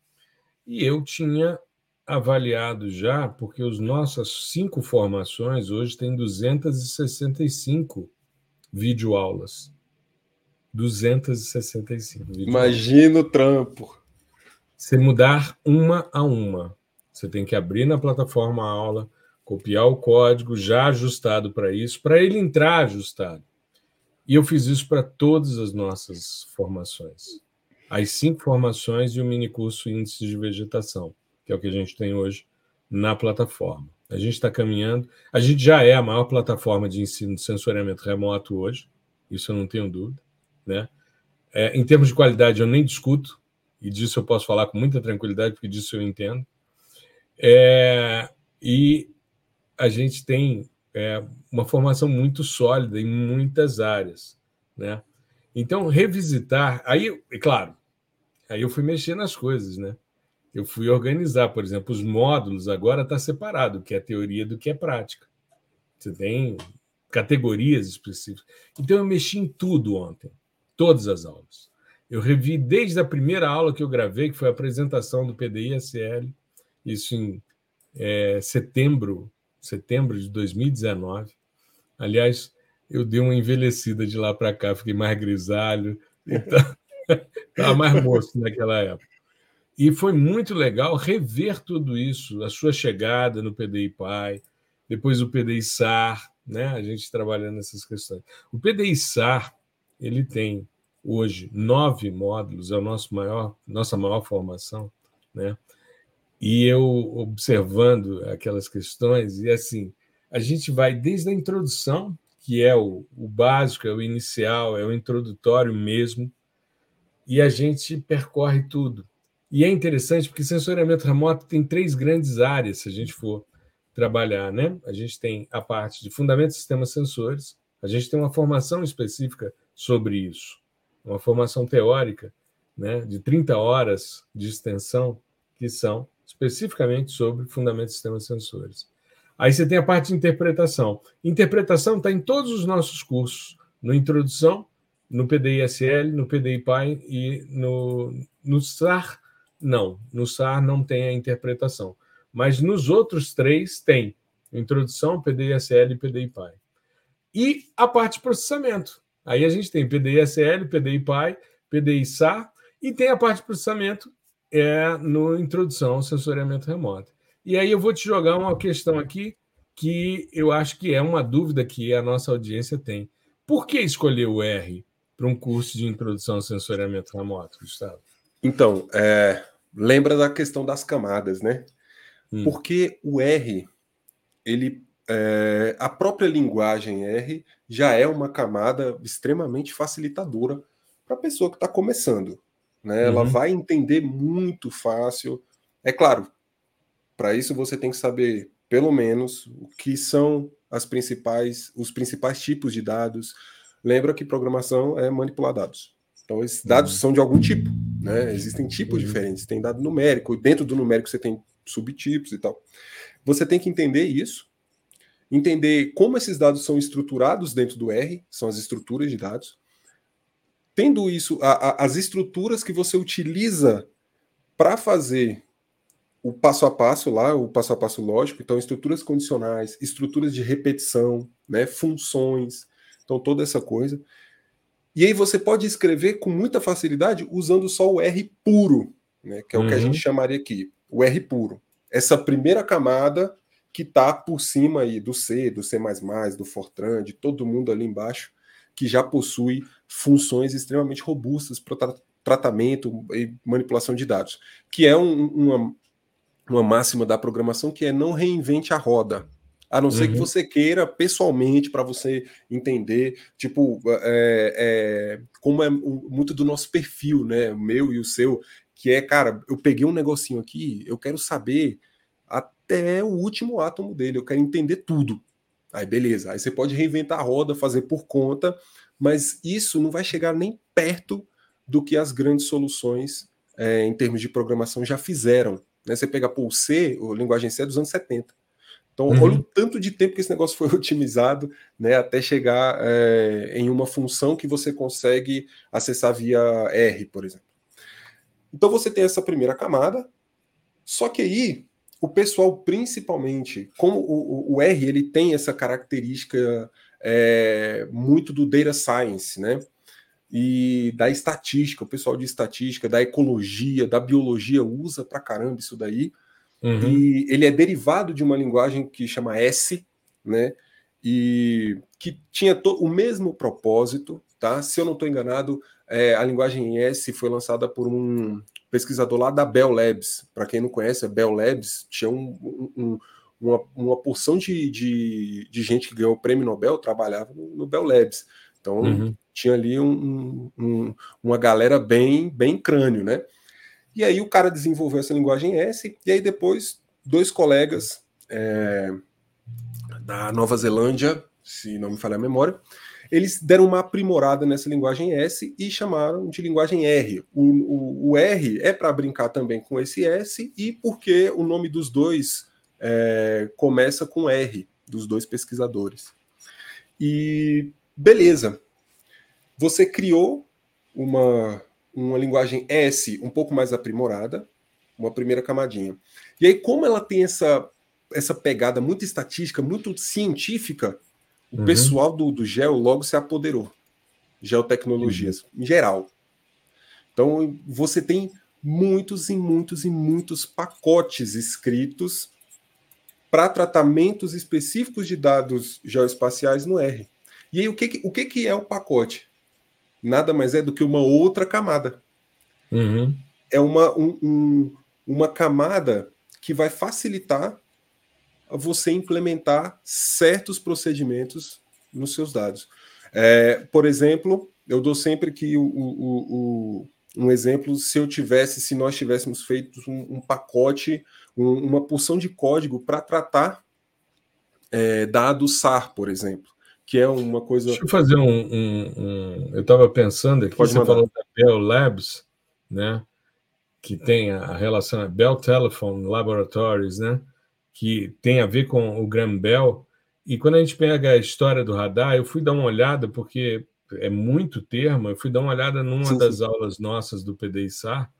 E eu tinha avaliado já, porque as nossas cinco formações hoje têm 265 videoaulas. 265 videoaulas. Imagina o trampo. Você mudar uma a uma. Você tem que abrir na plataforma a aula, copiar o código já ajustado para isso, para ele entrar ajustado. E eu fiz isso para todas as nossas formações. As cinco formações e o minicurso Índice de Vegetação que é o que a gente tem hoje na plataforma. A gente está caminhando, a gente já é a maior plataforma de ensino de sensoriamento remoto hoje, isso eu não tenho dúvida. Né? É, em termos de qualidade, eu nem discuto, e disso eu posso falar com muita tranquilidade, porque disso eu entendo. É, e a gente tem é, uma formação muito sólida em muitas áreas. Né? Então, revisitar, aí, é claro, aí eu fui mexer nas coisas, né? eu fui organizar, por exemplo, os módulos agora está separado, o que é teoria do que é prática. Você tem categorias específicas. Então eu mexi em tudo ontem, todas as aulas. Eu revi desde a primeira aula que eu gravei, que foi a apresentação do PDI-SL, isso em é, setembro, setembro de 2019. Aliás, eu dei uma envelhecida de lá para cá, fiquei mais grisalho, então estava mais moço naquela época. E foi muito legal rever tudo isso, a sua chegada no PDI Pai, depois o PDI SAR, né? a gente trabalhando nessas questões. O PDI SAR ele tem hoje nove módulos, é o nosso maior, nossa maior formação, né? E eu observando aquelas questões, e assim, a gente vai desde a introdução, que é o, o básico, é o inicial, é o introdutório mesmo, e a gente percorre tudo. E é interessante porque sensoriamento remoto tem três grandes áreas, se a gente for trabalhar, né? A gente tem a parte de fundamentos de sistemas sensores, a gente tem uma formação específica sobre isso, uma formação teórica, né, de 30 horas de extensão, que são especificamente sobre fundamentos de sistemas sensores. Aí você tem a parte de interpretação. Interpretação está em todos os nossos cursos, no Introdução, no PDI-SL, no PDI-PAI e no, no SAR não, no SAR não tem a interpretação. Mas nos outros três tem introdução, PDI-SL e PDI-PAI. E a parte de processamento. Aí a gente tem PDI-SL, PDI-PAI, PDI-SAR e tem a parte de processamento é, no introdução, sensoriamento remoto. E aí eu vou te jogar uma questão aqui que eu acho que é uma dúvida que a nossa audiência tem. Por que escolher o R para um curso de introdução ao sensoriamento remoto, Gustavo? Então, é, lembra da questão das camadas, né? Hum. Porque o R, ele, é, a própria linguagem R já é uma camada extremamente facilitadora para a pessoa que está começando. Né? Uhum. Ela vai entender muito fácil. É claro, para isso você tem que saber, pelo menos, o que são as principais, os principais tipos de dados. Lembra que programação é manipular dados. Então, esses dados uhum. são de algum tipo, né? Existem tipos uhum. diferentes. Tem dado numérico, dentro do numérico você tem subtipos e tal. Você tem que entender isso, entender como esses dados são estruturados dentro do R, são as estruturas de dados. Tendo isso, a, a, as estruturas que você utiliza para fazer o passo a passo lá, o passo a passo lógico, então estruturas condicionais, estruturas de repetição, né, funções, então toda essa coisa. E aí você pode escrever com muita facilidade usando só o R puro, né, que é uhum. o que a gente uhum. chamaria aqui, o R puro. Essa primeira camada que está por cima aí do C, do C++, do Fortran, de todo mundo ali embaixo, que já possui funções extremamente robustas para tra tratamento e manipulação de dados, que é um, uma, uma máxima da programação que é não reinvente a roda a não ser que uhum. você queira pessoalmente para você entender, tipo, é, é, como é muito do nosso perfil, né? O meu e o seu, que é, cara, eu peguei um negocinho aqui, eu quero saber até o último átomo dele, eu quero entender tudo. Aí beleza, aí você pode reinventar a roda, fazer por conta, mas isso não vai chegar nem perto do que as grandes soluções é, em termos de programação já fizeram. Né? Você pega pô, o C, a linguagem C é dos anos 70. Então, uhum. olha o tanto de tempo que esse negócio foi otimizado, né, até chegar é, em uma função que você consegue acessar via R, por exemplo. Então, você tem essa primeira camada, só que aí o pessoal, principalmente, como o, o R ele tem essa característica é, muito do data science, né? E da estatística, o pessoal de estatística, da ecologia, da biologia usa pra caramba isso daí. Uhum. E ele é derivado de uma linguagem que chama S, né? E que tinha o mesmo propósito, tá? Se eu não estou enganado, é, a linguagem S foi lançada por um pesquisador lá da Bell Labs. Para quem não conhece, a Bell Labs tinha um, um, uma, uma porção de, de, de, gente que ganhou o prêmio Nobel trabalhava no, no Bell Labs. Então uhum. tinha ali um, um, uma galera bem, bem crânio, né? E aí o cara desenvolveu essa linguagem S, e aí depois dois colegas é, da Nova Zelândia, se não me falha a memória, eles deram uma aprimorada nessa linguagem S e chamaram de linguagem R. O, o, o R é para brincar também com esse S e porque o nome dos dois é, começa com R, dos dois pesquisadores. E beleza, você criou uma, uma linguagem S um pouco mais aprimorada, uma primeira camadinha. E aí, como ela tem essa, essa pegada muito estatística, muito científica, o uhum. pessoal do, do Geo logo se apoderou. Geotecnologias, uhum. em geral. Então, você tem muitos e muitos e muitos pacotes escritos para tratamentos específicos de dados geoespaciais no R. E aí, o que, o que, que é o pacote? Nada mais é do que uma outra camada. Uhum. É uma, um, um, uma camada que vai facilitar você implementar certos procedimentos nos seus dados. É, por exemplo, eu dou sempre que o, o, o, um exemplo, se eu tivesse, se nós tivéssemos feito um, um pacote um, uma porção de código para tratar é, dados SAR, por exemplo, que é uma coisa. Deixa eu fazer um. um. Eu estava pensando aqui, Pode você mandar. falou da Bell Labs, né? Que tem a relação a Bell Telephone Laboratories, né? Que tem a ver com o Graham Bell. E quando a gente pega a história do radar, eu fui dar uma olhada, porque é muito termo, eu fui dar uma olhada numa sim, das sim. aulas nossas do PDI-SAR,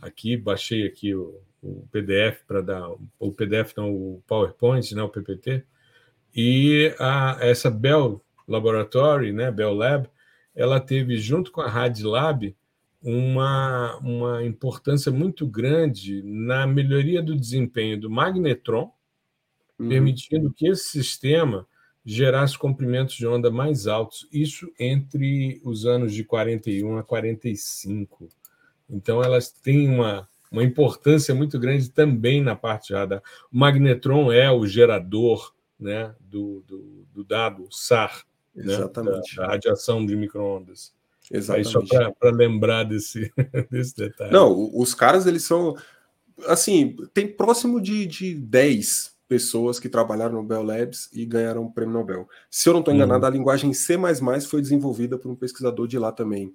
aqui, baixei aqui o, o PDF para dar o PDF não o PowerPoint, né, o PPT. E a, essa Bell Laboratory, né, Bell Lab, ela teve junto com a RadLab uma, uma importância muito grande na melhoria do desempenho do magnetron, uhum. permitindo que esse sistema gerasse comprimentos de onda mais altos, isso entre os anos de 41 a 45. Então, elas têm uma, uma importância muito grande também na parte de radar. O magnetron é o gerador né, do, do, do dado SAR, Exatamente. Né, da, da radiação de microondas. Exatamente. Aí só para lembrar desse, desse detalhe. Não, os caras, eles são. Assim, tem próximo de, de 10 pessoas que trabalharam no Bell Labs e ganharam o prêmio Nobel. Se eu não estou enganado, uhum. a linguagem C foi desenvolvida por um pesquisador de lá também.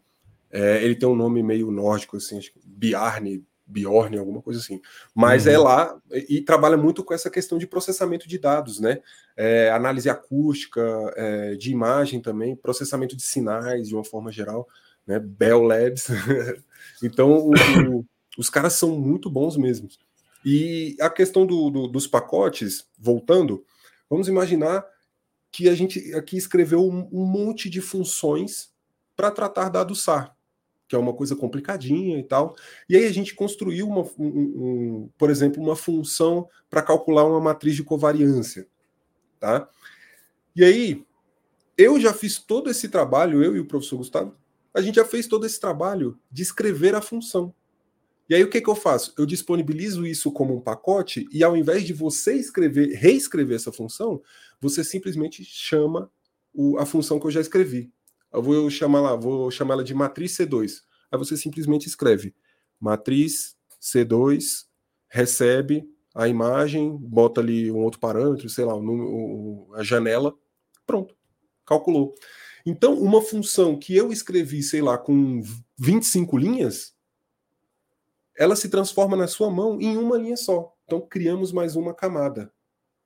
É, ele tem um nome meio nórdico, assim, acho que Bjarne Bjorn, alguma coisa assim. Mas é uhum. é lá e, e, trabalha muito com essa questão de processamento de dados, né? É, análise acústica, é, de imagem também, processamento de sinais de uma forma geral, né? Bell Labs. então, o, o, os caras são muito bons mesmo. E a questão do, do, dos pacotes, voltando, vamos imaginar que a gente aqui escreveu um, um monte de funções para tratar dados SAR que é uma coisa complicadinha e tal. E aí a gente construiu, uma, um, um, por exemplo, uma função para calcular uma matriz de covariância. Tá? E aí, eu já fiz todo esse trabalho, eu e o professor Gustavo, a gente já fez todo esse trabalho de escrever a função. E aí o que, que eu faço? Eu disponibilizo isso como um pacote e ao invés de você escrever, reescrever essa função, você simplesmente chama o, a função que eu já escrevi. Eu vou chamar lá, vou chamar ela de matriz C2. Aí você simplesmente escreve matriz C2, recebe a imagem, bota ali um outro parâmetro, sei lá, a janela, pronto, calculou. Então, uma função que eu escrevi, sei lá, com 25 linhas, ela se transforma na sua mão em uma linha só. Então, criamos mais uma camada.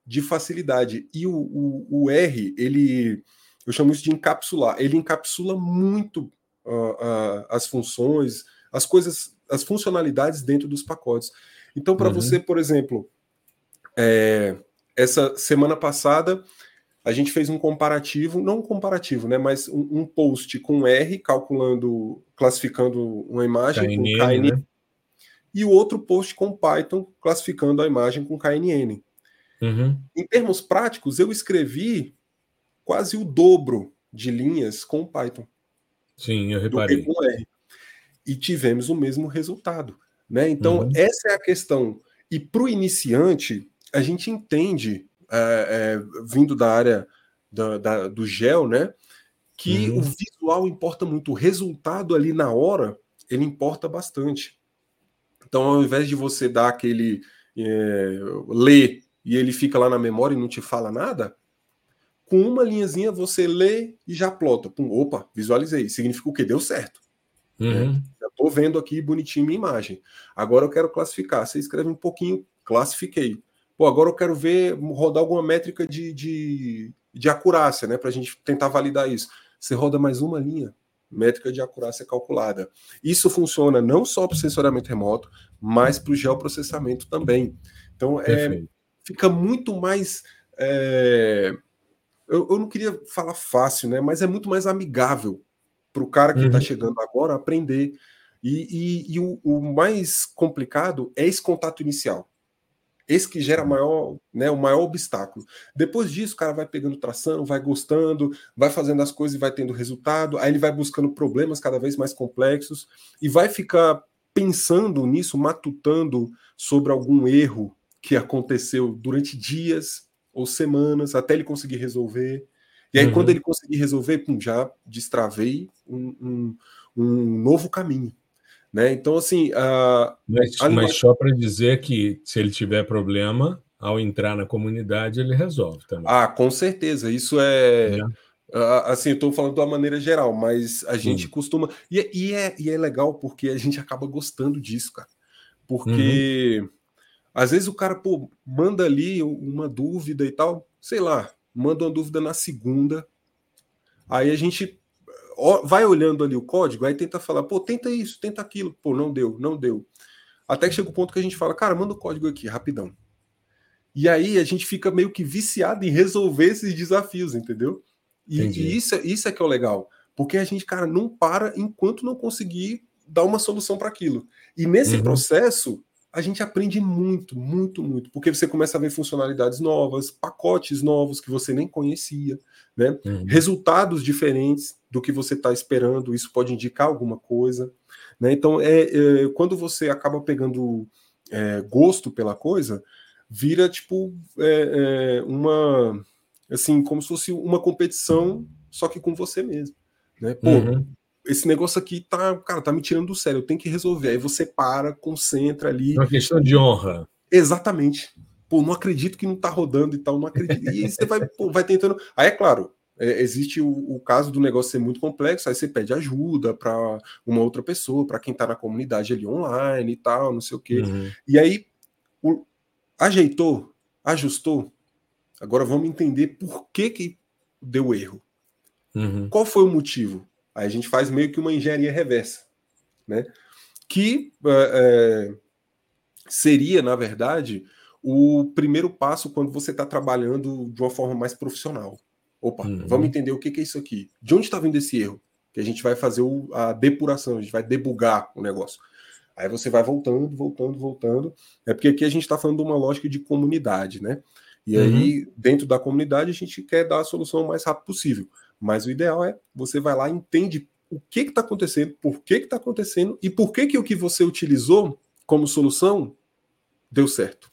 de facilidade. E o, o, o R, ele, eu chamo isso de encapsular, ele encapsula muito uh, uh, as funções, as coisas, as funcionalidades dentro dos pacotes. Então, para uhum. você, por exemplo, é, essa semana passada a gente fez um comparativo, não um comparativo, né, mas um, um post com R, calculando, classificando uma imagem KNN, com KNN, né? e o outro post com Python, classificando a imagem com KNN. Uhum. Em termos práticos, eu escrevi quase o dobro de linhas com Python. Sim, eu reparei. E tivemos o mesmo resultado. Né? Então, uhum. essa é a questão. E para o iniciante, a gente entende é, é, vindo da área da, da, do gel, né? Que uhum. o visual importa muito, o resultado ali na hora, ele importa bastante. Então, ao invés de você dar aquele é, ler e ele fica lá na memória e não te fala nada, com uma linhazinha você lê e já plota. Pum, opa, visualizei. Significa o que? Deu certo. Uhum. Né? Já estou vendo aqui bonitinho minha imagem. Agora eu quero classificar. Você escreve um pouquinho, classifiquei. Pô, agora eu quero ver, rodar alguma métrica de, de, de acurácia, né? Para a gente tentar validar isso. Você roda mais uma linha, métrica de acurácia calculada. Isso funciona não só para o sensoramento remoto, mas para o geoprocessamento também. Então, é, fica muito mais. É, eu, eu, não queria falar fácil, né? Mas é muito mais amigável para o cara que está uhum. chegando agora aprender. E, e, e o, o mais complicado é esse contato inicial. Esse que gera maior, né, o maior obstáculo. Depois disso, o cara vai pegando tração, vai gostando, vai fazendo as coisas e vai tendo resultado. Aí ele vai buscando problemas cada vez mais complexos e vai ficar pensando nisso, matutando sobre algum erro que aconteceu durante dias ou semanas até ele conseguir resolver. E aí, uhum. quando ele conseguir resolver, pum, já destravei um, um, um novo caminho. Né? Então, assim. Uh, mas, mas só para dizer que se ele tiver problema, ao entrar na comunidade, ele resolve também. Ah, com certeza. Isso é. é. Uh, assim, eu estou falando de uma maneira geral, mas a gente costuma. E, é, e, é, e é legal porque a gente acaba gostando disso, cara. Porque uhum. Às vezes o cara, pô, manda ali uma dúvida e tal, sei lá, manda uma dúvida na segunda. Aí a gente vai olhando ali o código, aí tenta falar, pô, tenta isso, tenta aquilo, pô, não deu, não deu. Até que chega o ponto que a gente fala, cara, manda o código aqui, rapidão. E aí a gente fica meio que viciado em resolver esses desafios, entendeu? E, e isso, isso é que é o legal. Porque a gente, cara, não para enquanto não conseguir dar uma solução para aquilo. E nesse uhum. processo, a gente aprende muito, muito, muito, porque você começa a ver funcionalidades novas, pacotes novos que você nem conhecia, né? Uhum. Resultados diferentes do que você está esperando, isso pode indicar alguma coisa, né? Então, é, é quando você acaba pegando é, gosto pela coisa, vira tipo é, é uma assim, como se fosse uma competição, só que com você mesmo, né? Pô, uhum esse negócio aqui tá, cara, tá me tirando do sério, eu tenho que resolver. Aí você para, concentra ali. Uma questão de honra. Exatamente. Pô, não acredito que não tá rodando e tal, não acredito. E aí você vai, pô, vai tentando. Aí é claro, é, existe o, o, caso do negócio ser muito complexo, aí você pede ajuda para uma outra pessoa, para quem tá na comunidade ali online e tal, não sei o quê. Uhum. E aí, o, ajeitou, ajustou. Agora vamos entender por que, que deu erro. Uhum. Qual foi o motivo? Aí a gente faz meio que uma engenharia reversa, né? Que é, é, seria, na verdade, o primeiro passo quando você está trabalhando de uma forma mais profissional. Opa, uhum. vamos entender o que, que é isso aqui. De onde está vindo esse erro? Que a gente vai fazer o, a depuração, a gente vai debugar o negócio. Aí você vai voltando, voltando, voltando. É porque aqui a gente está falando de uma lógica de comunidade, né? E uhum. aí, dentro da comunidade, a gente quer dar a solução o mais rápido possível. Mas o ideal é você vai lá e entende o que está acontecendo, por que está acontecendo e por que, que o que você utilizou como solução deu certo.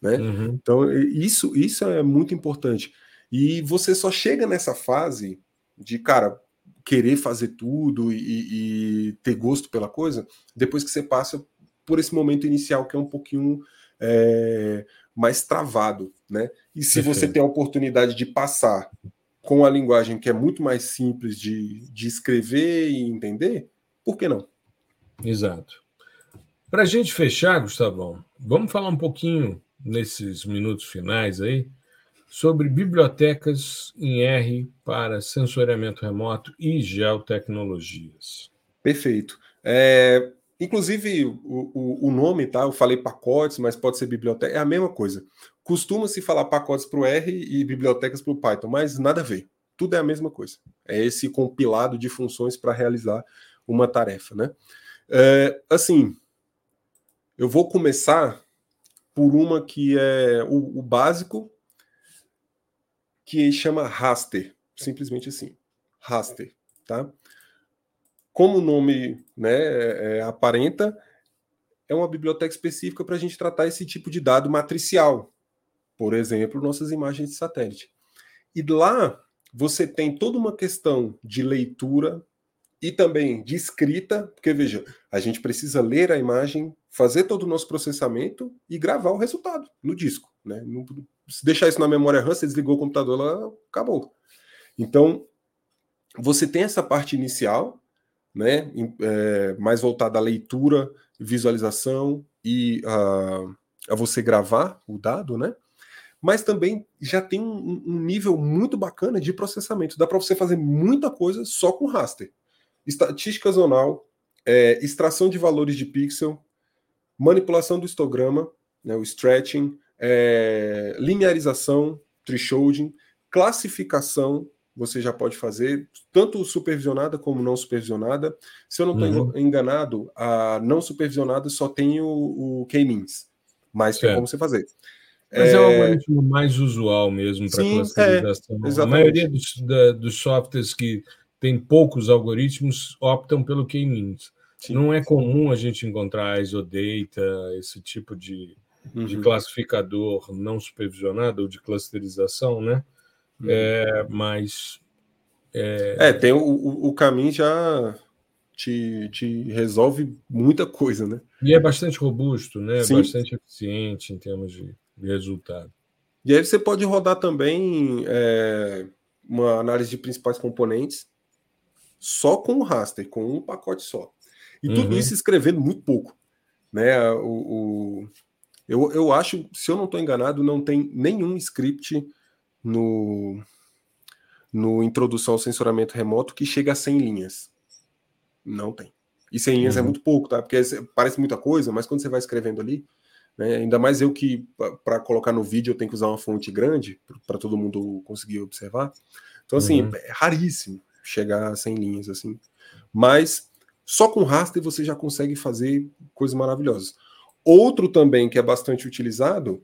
Né? Uhum. Então, isso, isso é muito importante. E você só chega nessa fase de, cara, querer fazer tudo e, e ter gosto pela coisa, depois que você passa por esse momento inicial que é um pouquinho é, mais travado, né? E se você tem a oportunidade de passar com a linguagem que é muito mais simples de, de escrever e entender, por que não? Exato. Para a gente fechar, Gustavão, vamos falar um pouquinho nesses minutos finais aí sobre bibliotecas em R para sensoriamento remoto e geotecnologias. Perfeito. É, inclusive, o, o, o, nome, tá? Eu falei pacotes, mas pode ser biblioteca, é a mesma coisa. Costuma-se falar pacotes para o R e bibliotecas para o Python, mas nada a ver. Tudo é a mesma coisa. É esse compilado de funções para realizar uma tarefa, né? É, assim, eu vou começar por uma que é o, o básico, que chama raster, simplesmente assim, raster, tá? Como o nome né, é, é, aparenta, é uma biblioteca específica para a gente tratar esse tipo de dado matricial, por exemplo, nossas imagens de satélite. E lá você tem toda uma questão de leitura e também de escrita, porque veja, a gente precisa ler a imagem, fazer todo o nosso processamento e gravar o resultado no disco. Né? se deixar isso na memória RAM, você desligou o computador, ela acabou. Então, você tem essa parte inicial, né, é, mais voltada à leitura, visualização e a, você gravar o dado, né? Mas também já tem um, um nível muito bacana de processamento. Dá para você fazer muita coisa só com raster. Estatística zonal, é, extração de valores de pixel, manipulação do histograma, né, o stretching, é, linearização, thresholding, classificação, você já pode fazer, tanto supervisionada como não supervisionada. Se eu não estou uhum. enganado, a não supervisionada só tem o, o K-means, mas tem como você fazer. Mas é, é o algoritmo mais usual mesmo para classificação. É, a maioria dos, da, dos softwares que tem poucos algoritmos optam pelo K-means. Não é comum a gente encontrar isodata, esse tipo de, uhum. de classificador não supervisionado ou de clusterização, né? Uhum. É, mas. É... é, tem o, o, caminho já te, te resolve muita coisa, né? E é bastante robusto, né? Sim. Bastante eficiente em termos de, de resultado. E aí você pode rodar também é, uma análise de principais componentes só com o raster, com um pacote só. E tudo uhum. isso escrevendo muito pouco. Né? O, o, eu, eu acho, se eu não estou enganado, não tem nenhum script no, no Introdução ao Censuramento Remoto que chega a 100 linhas. Não tem. E 100 linhas é uhum. é muito pouco, tá? Porque parece muita coisa, mas quando você vai escrevendo ali, né, ainda mais eu que, para colocar no vídeo, eu tenho que usar uma fonte grande para todo mundo conseguir observar. Então, assim, uhum. é raríssimo chegar a 100 linhas, assim. Mas só com raster você já consegue fazer coisas maravilhosas. Outro também que é bastante utilizado,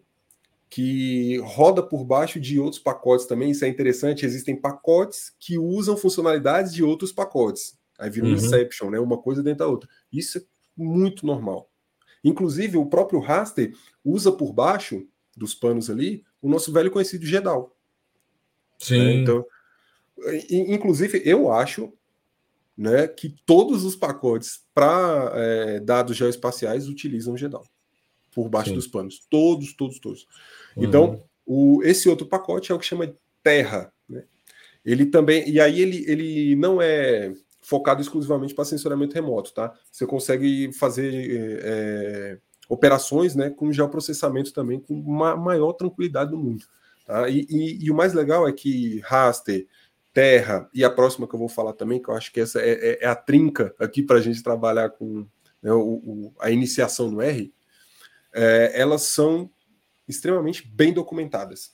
que roda por baixo de outros pacotes também, isso é interessante, existem pacotes que usam funcionalidades de outros pacotes. Aí vira um uhum. Inception, né? Uma coisa dentro da outra. Isso é muito normal. Inclusive, o próprio raster usa por baixo dos panos ali o nosso velho conhecido GEDAL. Sim. Né? Então, inclusive, eu acho né, que todos os pacotes para é, dados geoespaciais utilizam GEDAL por baixo Sim. dos panos. Todos, todos, todos. Uhum. Então, o, esse outro pacote é o que chama de Terra. Né? Ele também. E aí ele, ele não é focado exclusivamente para sensoramento remoto, tá? Você consegue fazer é, operações né, com geoprocessamento também com uma maior tranquilidade do mundo. Tá? E, e, e, o mais legal é que raster, terra e a próxima que eu vou falar também, que eu acho que essa é, é, é a trinca aqui para a gente trabalhar com né, o, o, a iniciação no R, é, elas são extremamente bem documentadas.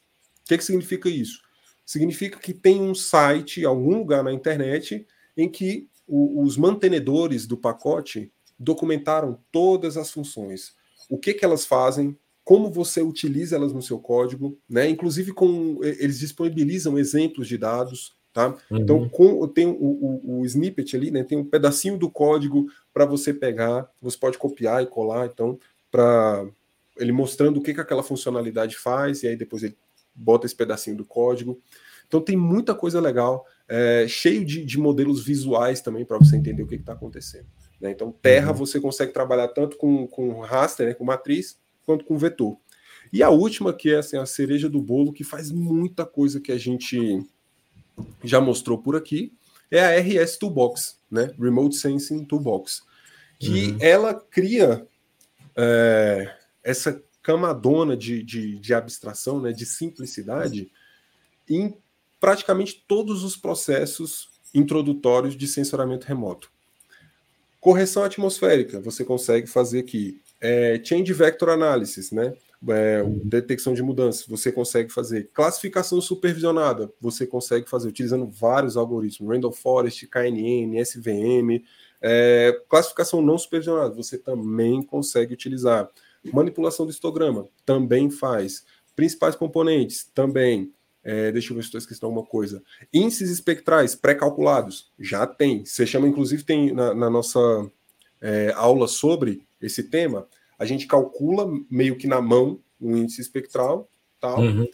O que, que significa isso? Significa que tem um site, algum lugar na internet, em que o, os mantenedores do pacote documentaram todas as funções, o que, que elas fazem, como você utiliza elas no seu código, né? Inclusive com eles disponibilizam exemplos de dados, tá? Uhum. Então com, tem o, o, o, snippet ali, né? Tem um pedacinho do código para você pegar, você pode copiar e colar, então para ele mostrando o que, que aquela funcionalidade faz, e aí depois ele bota esse pedacinho do código. Então tem muita coisa legal, é, cheio de, de, modelos visuais também para você entender o que está acontecendo. Né? Então, Terra uhum. você consegue trabalhar tanto com, com raster, né, com matriz, quanto com vetor. E a última, que é assim, a cereja do bolo, que faz muita coisa que a gente já mostrou por aqui, é a RS Toolbox, né? Remote Sensing Toolbox, que uhum. ela cria é, essa camadona de, de, de, abstração, né, de simplicidade, em praticamente todos os processos introdutórios de sensoramento remoto. Correção atmosférica, você consegue fazer aqui. É, change Vector Analysis, né? É, detecção de mudanças, você consegue fazer. Classificação supervisionada, você consegue fazer utilizando vários algoritmos, Random Forest, KNN, SVM. É, classificação não supervisionada, você também consegue utilizar. Manipulação do histograma, também faz. Principais componentes, também. É, deixa eu ver se estou esquecendo alguma coisa. Índices espectrais pré-calculados, já tem. Você chama, inclusive, tem na, na nossa é, aula sobre esse tema, a gente calcula meio que na mão o índice espectral, tal. Uhum.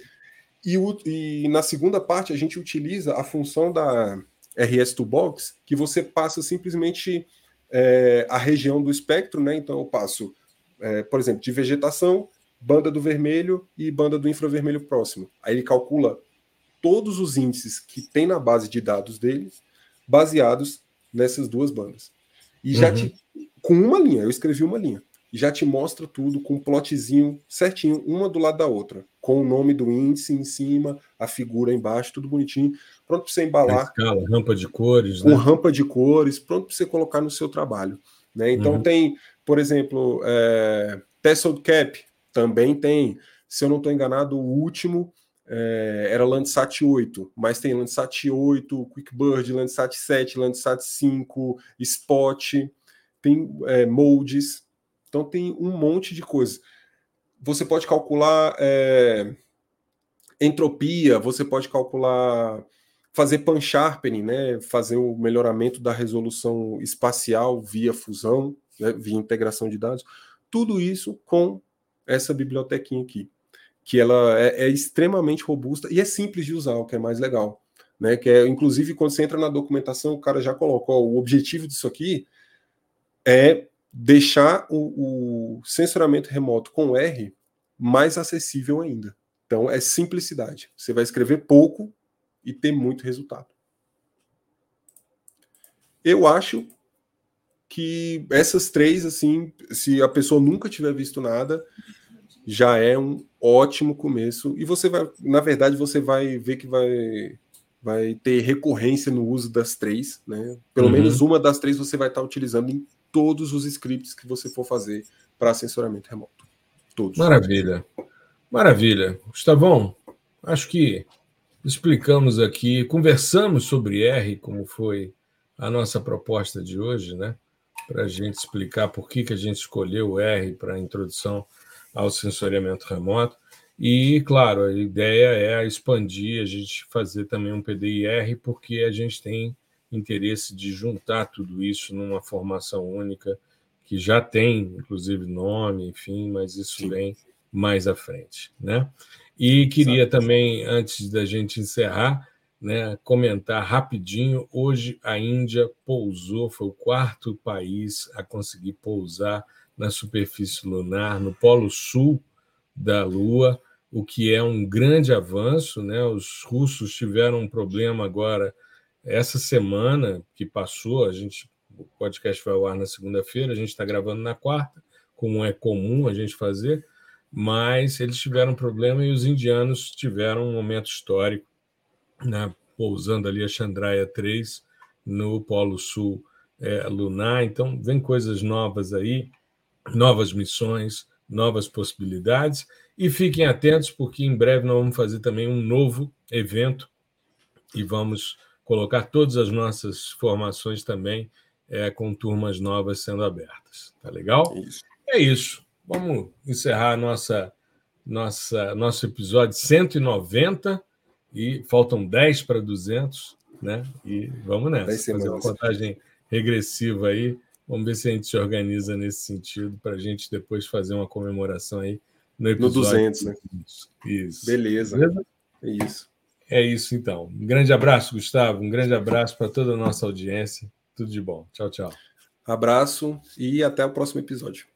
E, e na segunda parte a gente utiliza a função da RS2Box, que você passa simplesmente é, a região do espectro, né? Então eu passo, é, por exemplo, de vegetação, banda do vermelho e banda do infravermelho próximo. Aí ele calcula todos os índices que tem na base de dados deles, baseados nessas duas bandas. E já uhum. te, com uma linha, eu escrevi uma linha já te mostra tudo com um plotzinho certinho, uma do lado da outra, com o nome do índice em cima, a figura embaixo, tudo bonitinho, pronto para você embalar. escala, rampa de cores, com né? rampa de cores, pronto para você colocar no seu trabalho. Né? Então uhum. tem, por exemplo, é, Tessel Cap, também tem, se eu não estou enganado, o último é, era Landsat 8, mas tem Landsat 8, QuickBird, Landsat 7, Landsat 5, Spot, tem é, moldes, então tem um monte de coisas. Você pode calcular é, entropia, você pode calcular fazer pan-sharpening, né, fazer o melhoramento da resolução espacial via fusão, né, via integração de dados, tudo isso com essa bibliotequinha aqui, que ela é, é, extremamente robusta e é simples de usar, o que é mais legal, né, que é, inclusive, quando você entra na documentação, o cara já colocou, o objetivo disso aqui é deixar o, o censuramento remoto com R mais acessível ainda. Então é simplicidade. Você vai escrever pouco e ter muito resultado. Eu acho que essas três, assim, se a pessoa nunca tiver visto nada, já é um ótimo começo. E você vai, na verdade, você vai ver que vai, vai ter recorrência no uso das três, né? Pelo uhum. menos uma das três você vai estar utilizando em todos os scripts que você for fazer para censuramento remoto. Todos. Maravilha. Maravilha. Gustavão, acho que explicamos aqui, conversamos sobre R, como foi a nossa proposta de hoje, né? Para a gente explicar por que, que a gente escolheu o R para a introdução ao sensoriamento remoto. E, claro, a ideia é expandir, a gente fazer também um PDIR, porque a gente tem interesse de juntar tudo isso numa formação única, que já tem, inclusive, nome, enfim, mas isso Sim. vem mais à frente. Né? E queria também, antes da gente encerrar, né, comentar rapidinho: hoje a Índia pousou, foi o quarto país a conseguir pousar na superfície lunar, no polo sul da Lua, o que é um grande avanço. Né? Os russos tiveram um problema agora essa semana que passou, a gente, o podcast vai ao ar na segunda-feira, a gente está gravando na quarta, como é comum a gente fazer, mas eles tiveram um problema e os indianos tiveram um momento histórico, né, pousando ali a Chandraya 3 no Polo Sul é, lunar. Então, vem coisas novas aí, novas missões, novas possibilidades. E fiquem atentos, porque em breve nós vamos fazer também um novo evento e vamos colocar todas as nossas formações também é, com turmas novas sendo abertas. Tá legal? Isso. É isso. Vamos encerrar nossa, nossa, nosso episódio 190 e faltam 10 para 200, né? E vamos nessa. Fazer uma contagem regressiva aí. Vamos ver se a gente se organiza nesse sentido para a gente depois fazer uma comemoração aí no episódio. No 200, né? Isso. Beleza. Beleza? É isso. É isso, então. Um grande abraço, Gustavo. Um grande abraço para toda a nossa audiência. Tudo de bom. Tchau, tchau. Abraço e até o próximo episódio.